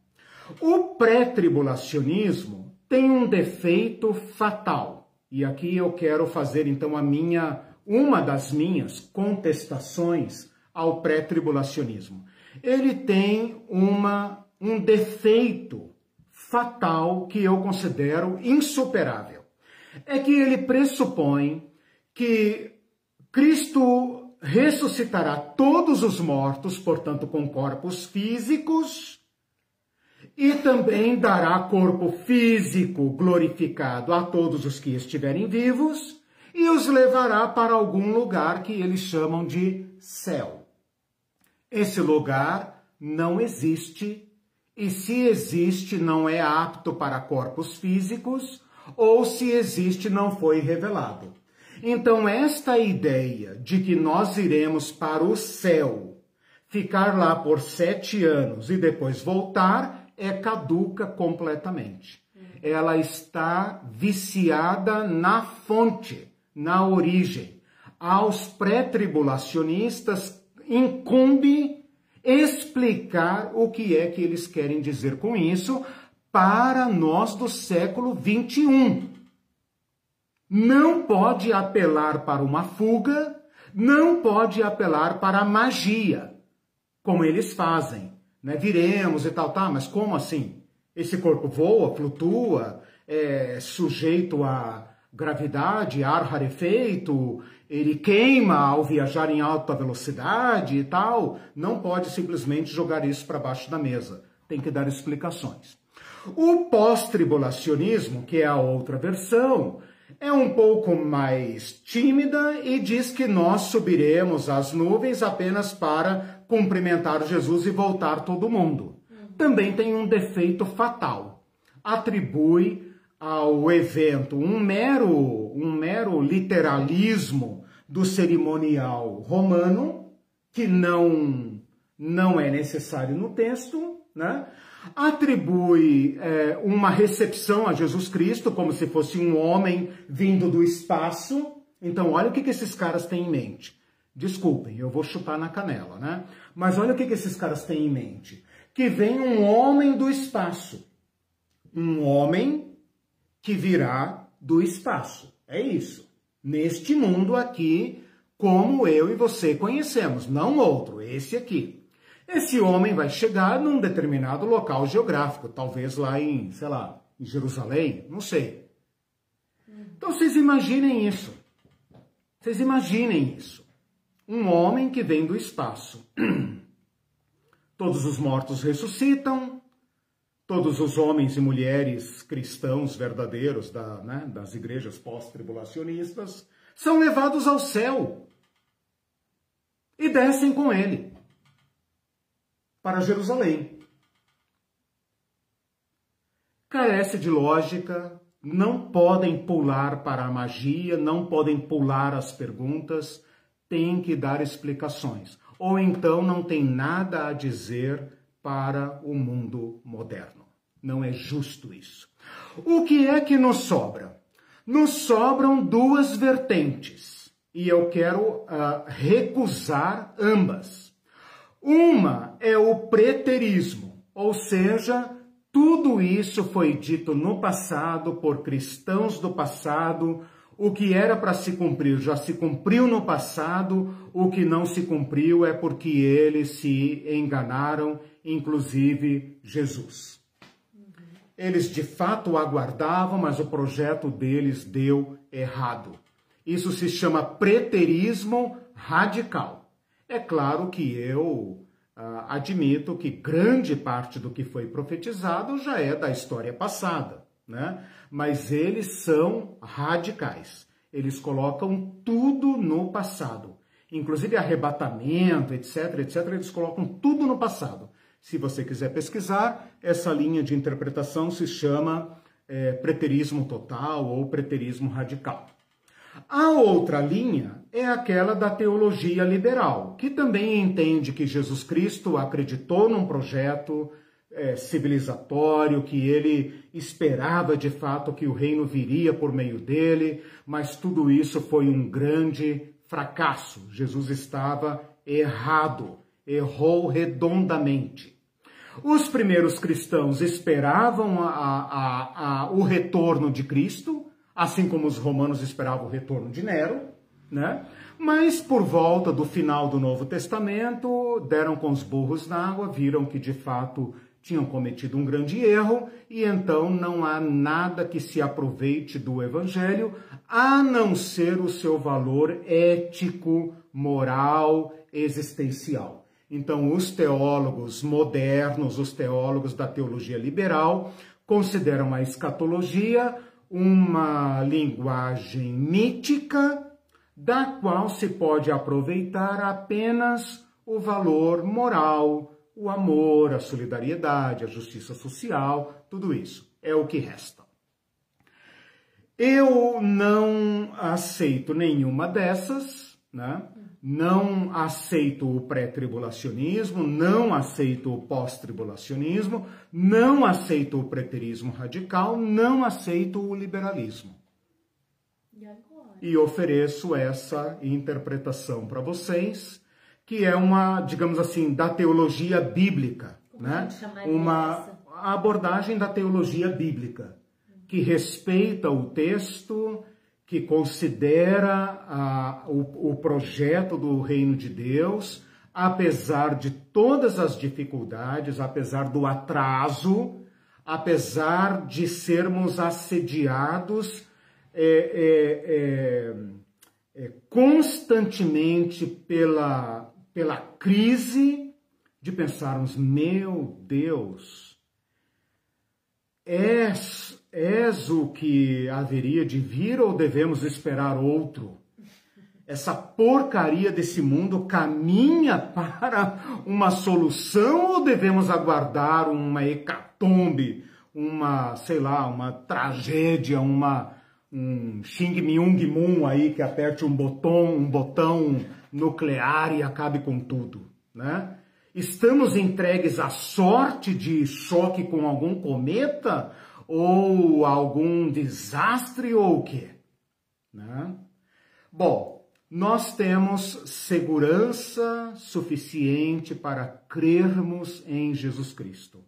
O pré-tribulacionismo tem um defeito fatal, e aqui eu quero fazer então a minha, uma das minhas contestações ao pré-tribulacionismo. ele tem uma, um defeito fatal que eu considero insuperável. É que ele pressupõe que Cristo ressuscitará todos os mortos, portanto, com corpos físicos, e também dará corpo físico glorificado a todos os que estiverem vivos e os levará para algum lugar que eles chamam de céu. Esse lugar não existe e, se existe, não é apto para corpos físicos ou, se existe, não foi revelado. Então, esta ideia de que nós iremos para o céu, ficar lá por sete anos e depois voltar, é caduca completamente. Ela está viciada na fonte, na origem. Aos pré-tribulacionistas incumbe explicar o que é que eles querem dizer com isso para nós do século 21 não pode apelar para uma fuga, não pode apelar para a magia, como eles fazem. Né? Viremos e tal, tá, mas como assim? Esse corpo voa, flutua, é sujeito a gravidade, ar rarefeito, ele queima ao viajar em alta velocidade e tal. Não pode simplesmente jogar isso para baixo da mesa. Tem que dar explicações. O pós-tribulacionismo, que é a outra versão, é um pouco mais tímida e diz que nós subiremos às nuvens apenas para cumprimentar Jesus e voltar todo mundo. Também tem um defeito fatal. Atribui ao evento um mero, um mero literalismo do cerimonial romano, que não, não é necessário no texto, né? atribui é, uma recepção a Jesus Cristo como se fosse um homem vindo do espaço. Então, olha o que, que esses caras têm em mente. Desculpem, eu vou chutar na canela, né? Mas olha o que, que esses caras têm em mente. Que vem um homem do espaço. Um homem que virá do espaço. É isso. Neste mundo aqui, como eu e você conhecemos, não outro, esse aqui. Esse homem vai chegar num determinado local geográfico, talvez lá em, sei lá, em Jerusalém, não sei. Então vocês imaginem isso. Vocês imaginem isso. Um homem que vem do espaço. [CLEARS THROAT] Todos os mortos ressuscitam, todos os homens e mulheres cristãos verdadeiros da, né, das igrejas pós-tribulacionistas são levados ao céu e descem com ele para Jerusalém. Carece de lógica, não podem pular para a magia, não podem pular as perguntas, tem que dar explicações. Ou então não tem nada a dizer para o mundo moderno. Não é justo isso. O que é que nos sobra? Nos sobram duas vertentes e eu quero uh, recusar ambas. Uma é o preterismo, ou seja, tudo isso foi dito no passado por cristãos do passado. O que era para se cumprir já se cumpriu no passado, o que não se cumpriu é porque eles se enganaram, inclusive Jesus. Eles de fato aguardavam, mas o projeto deles deu errado. Isso se chama preterismo radical. É claro que eu uh, admito que grande parte do que foi profetizado já é da história passada, né? Mas eles são radicais. Eles colocam tudo no passado. Inclusive arrebatamento, etc, etc, eles colocam tudo no passado. Se você quiser pesquisar, essa linha de interpretação se chama é, preterismo total ou preterismo radical. A outra linha é aquela da teologia liberal, que também entende que Jesus Cristo acreditou num projeto é, civilizatório, que ele esperava de fato que o reino viria por meio dele, mas tudo isso foi um grande fracasso. Jesus estava errado, errou redondamente. Os primeiros cristãos esperavam a, a, a, o retorno de Cristo, assim como os romanos esperavam o retorno de Nero, né? Mas por volta do final do Novo Testamento, deram com os burros na água, viram que de fato tinham cometido um grande erro e então não há nada que se aproveite do evangelho a não ser o seu valor ético, moral, existencial. Então, os teólogos modernos, os teólogos da teologia liberal, consideram a escatologia uma linguagem mítica da qual se pode aproveitar apenas o valor moral, o amor, a solidariedade, a justiça social, tudo isso é o que resta. Eu não aceito nenhuma dessas, né? Não aceito o pré-tribulacionismo, não aceito o pós-tribulacionismo, não aceito o preterismo radical, não aceito o liberalismo. E, e ofereço essa interpretação para vocês, que é uma, digamos assim, da teologia bíblica, Como né? Uma essa? abordagem da teologia bíblica que respeita o texto, que considera o, o projeto do reino de Deus, apesar de todas as dificuldades, apesar do atraso, apesar de sermos assediados é, é, é, constantemente pela, pela crise de pensarmos: meu Deus, és És o que haveria de vir ou devemos esperar outro? Essa porcaria desse mundo caminha [LAUGHS] para uma solução ou devemos aguardar uma hecatombe, uma, sei lá, uma tragédia, uma um Xing Myung Moon aí que aperte um botão, um botão nuclear e acabe com tudo, né? Estamos entregues à sorte de choque com algum cometa ou algum desastre ou o quê? Né? Bom, nós temos segurança suficiente para crermos em Jesus Cristo,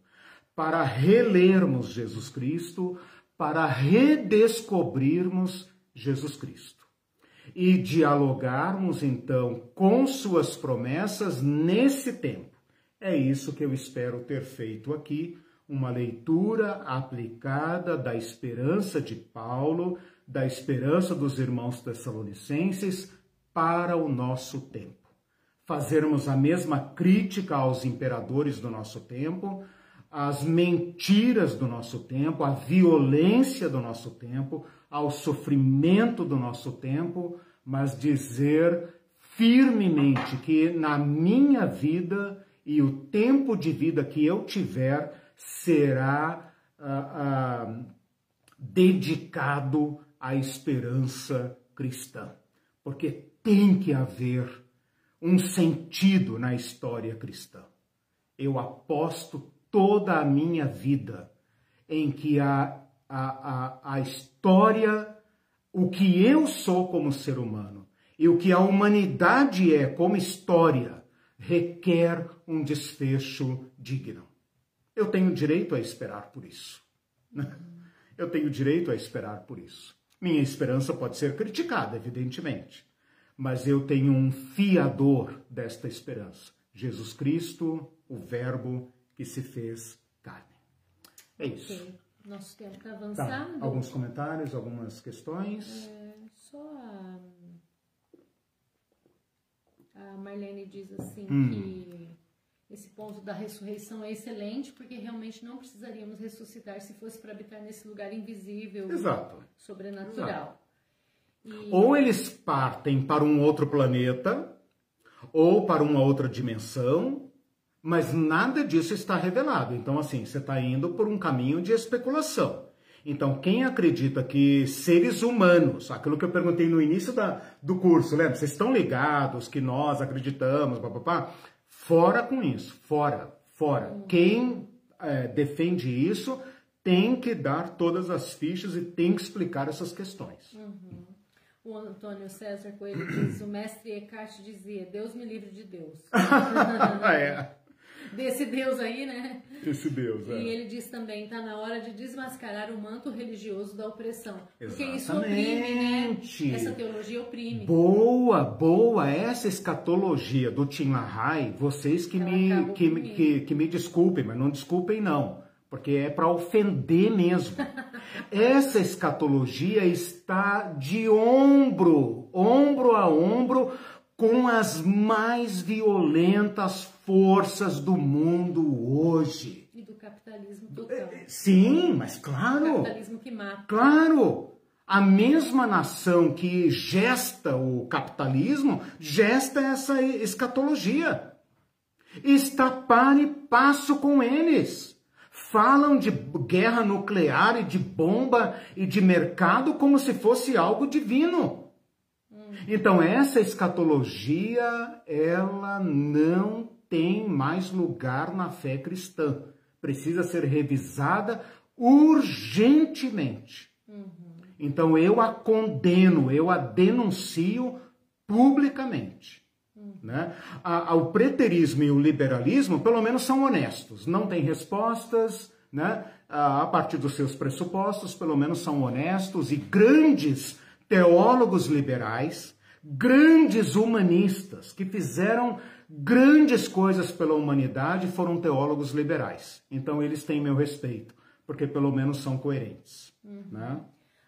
para relermos Jesus Cristo, para redescobrirmos Jesus Cristo e dialogarmos então com suas promessas nesse tempo. É isso que eu espero ter feito aqui uma leitura aplicada da esperança de Paulo, da esperança dos irmãos tessalonicenses para o nosso tempo. Fazermos a mesma crítica aos imperadores do nosso tempo, às mentiras do nosso tempo, à violência do nosso tempo, ao sofrimento do nosso tempo, mas dizer firmemente que na minha vida e o tempo de vida que eu tiver, será ah, ah, dedicado à esperança cristã. Porque tem que haver um sentido na história cristã. Eu aposto toda a minha vida em que a, a, a, a história, o que eu sou como ser humano e o que a humanidade é como história, requer um desfecho digno. Eu tenho direito a esperar por isso. Né? Eu tenho direito a esperar por isso. Minha esperança pode ser criticada, evidentemente, mas eu tenho um fiador desta esperança: Jesus Cristo, o Verbo que se fez carne. É isso. Okay. Nosso tempo está avançado. Tá. Alguns comentários, algumas questões? É, só a, a Marlene diz assim hum. que esse ponto da ressurreição é excelente, porque realmente não precisaríamos ressuscitar se fosse para habitar nesse lugar invisível, Exato. sobrenatural. Exato. E... Ou eles partem para um outro planeta, ou para uma outra dimensão, mas nada disso está revelado. Então, assim, você está indo por um caminho de especulação. Então, quem acredita que seres humanos, aquilo que eu perguntei no início da, do curso, lembra? Vocês estão ligados que nós acreditamos, papapá? Fora com isso, fora, fora. Uhum. Quem é, defende isso tem que dar todas as fichas e tem que explicar essas questões. Uhum. O Antônio César Coelho diz: o mestre Eckhart dizia, Deus me livre de Deus. [LAUGHS] é. Desse Deus aí, né? Esse Deus, é. E ele diz também, está na hora de desmascarar o manto religioso da opressão. Porque Exatamente. isso oprime, né? Essa teologia oprime. Boa, boa. Essa escatologia do Tim LaHaye, vocês que Ela me, que, comigo. que, que me desculpem, mas não desculpem não. Porque é para ofender mesmo. [LAUGHS] Essa escatologia está de ombro, ombro a ombro, com as mais violentas forças do mundo hoje. E do capitalismo total. Sim, mas O claro. capitalismo que mata. Claro! A mesma nação que gesta o capitalismo gesta essa escatologia. Está par e passo com eles. Falam de guerra nuclear e de bomba e de mercado como se fosse algo divino. Então essa escatologia, ela não tem mais lugar na fé cristã. Precisa ser revisada urgentemente. Então eu a condeno, eu a denuncio publicamente. Né? A- o preterismo e o liberalismo, pelo menos, são honestos, não têm respostas, né? a a partir dos seus pressupostos, pelo menos são honestos e grandes teólogos liberais, grandes humanistas que fizeram grandes coisas pela humanidade foram teólogos liberais. Então eles têm meu respeito, porque pelo menos são coerentes. Né?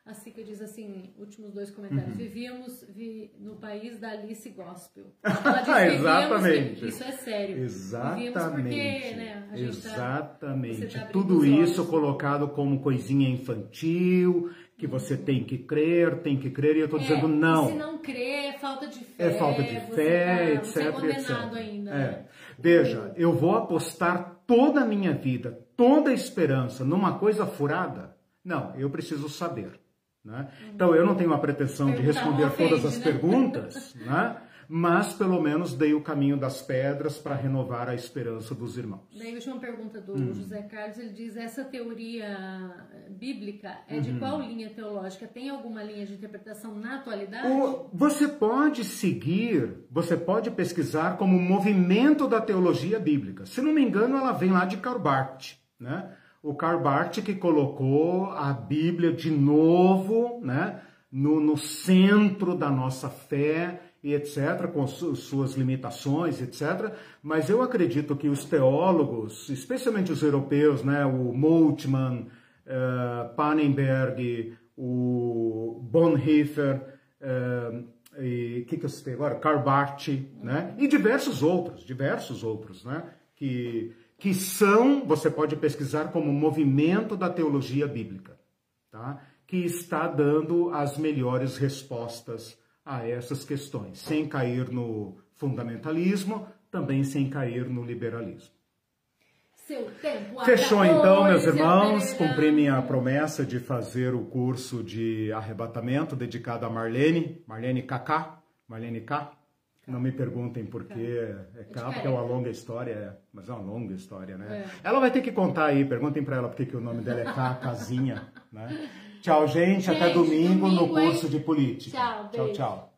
A Sica diz assim, últimos dois comentários. Uhum. Vivíamos vi- no país da Alice Gospel. [LAUGHS] Ela diz, Exatamente. Isso é sério. Vivíamos Exatamente. porque, né, a gente tá- Exatamente. tá abrindo Tudo isso colocado como coisinha infantil, que você tem que crer, tem que crer, e eu estou É, dizendo não. Se não crê, é falta de fé. É falta de fé, tá- você é etc, condenado etc. ainda. É. né? Veja, eu vou apostar toda a minha vida, toda a esperança numa coisa furada? Não, eu preciso saber. Né? Então eu não tenho a pretensão de responder todas as né? perguntas, [LAUGHS] né? Mas pelo menos dei o caminho das pedras para renovar a esperança dos irmãos. Daí a última pergunta do Hum. José Carlos, ele diz, essa teoria bíblica é Uhum. de qual linha teológica? Tem alguma linha de interpretação na atualidade? O- Você pode seguir, você pode pesquisar como movimento da teologia bíblica. Se não me engano, ela vem lá de Karl Barth, né? O Karl Barth que colocou a Bíblia de novo, né? No, no centro da nossa fé e etc., com su- suas limitações, etc. Mas eu acredito que os teólogos, especialmente os europeus, né? O Moltmann, eh, Pannenberg, o Bonhoeffer, eh, e que, que eu citei agora? Barth, né? E diversos outros, diversos outros, né? Que, que são, você pode pesquisar como movimento da teologia bíblica, tá? Que está dando as melhores respostas a essas questões, sem cair no fundamentalismo, também sem cair no liberalismo. Fechou então, meus irmãos. Cumpri minha promessa de fazer o curso de arrebatamento dedicado a Marlene, Marlene KK, Marlene K. Não me perguntem por quê, é K, porque é uma longa história, é, mas é uma longa história, né? Ela vai ter que contar aí, perguntem para ela por que que o nome dela é K, Casinha, né? Tchau, gente, até Gente, domingo, no domingo, hein? curso de política. Tchau, tchau. beijo. tchau.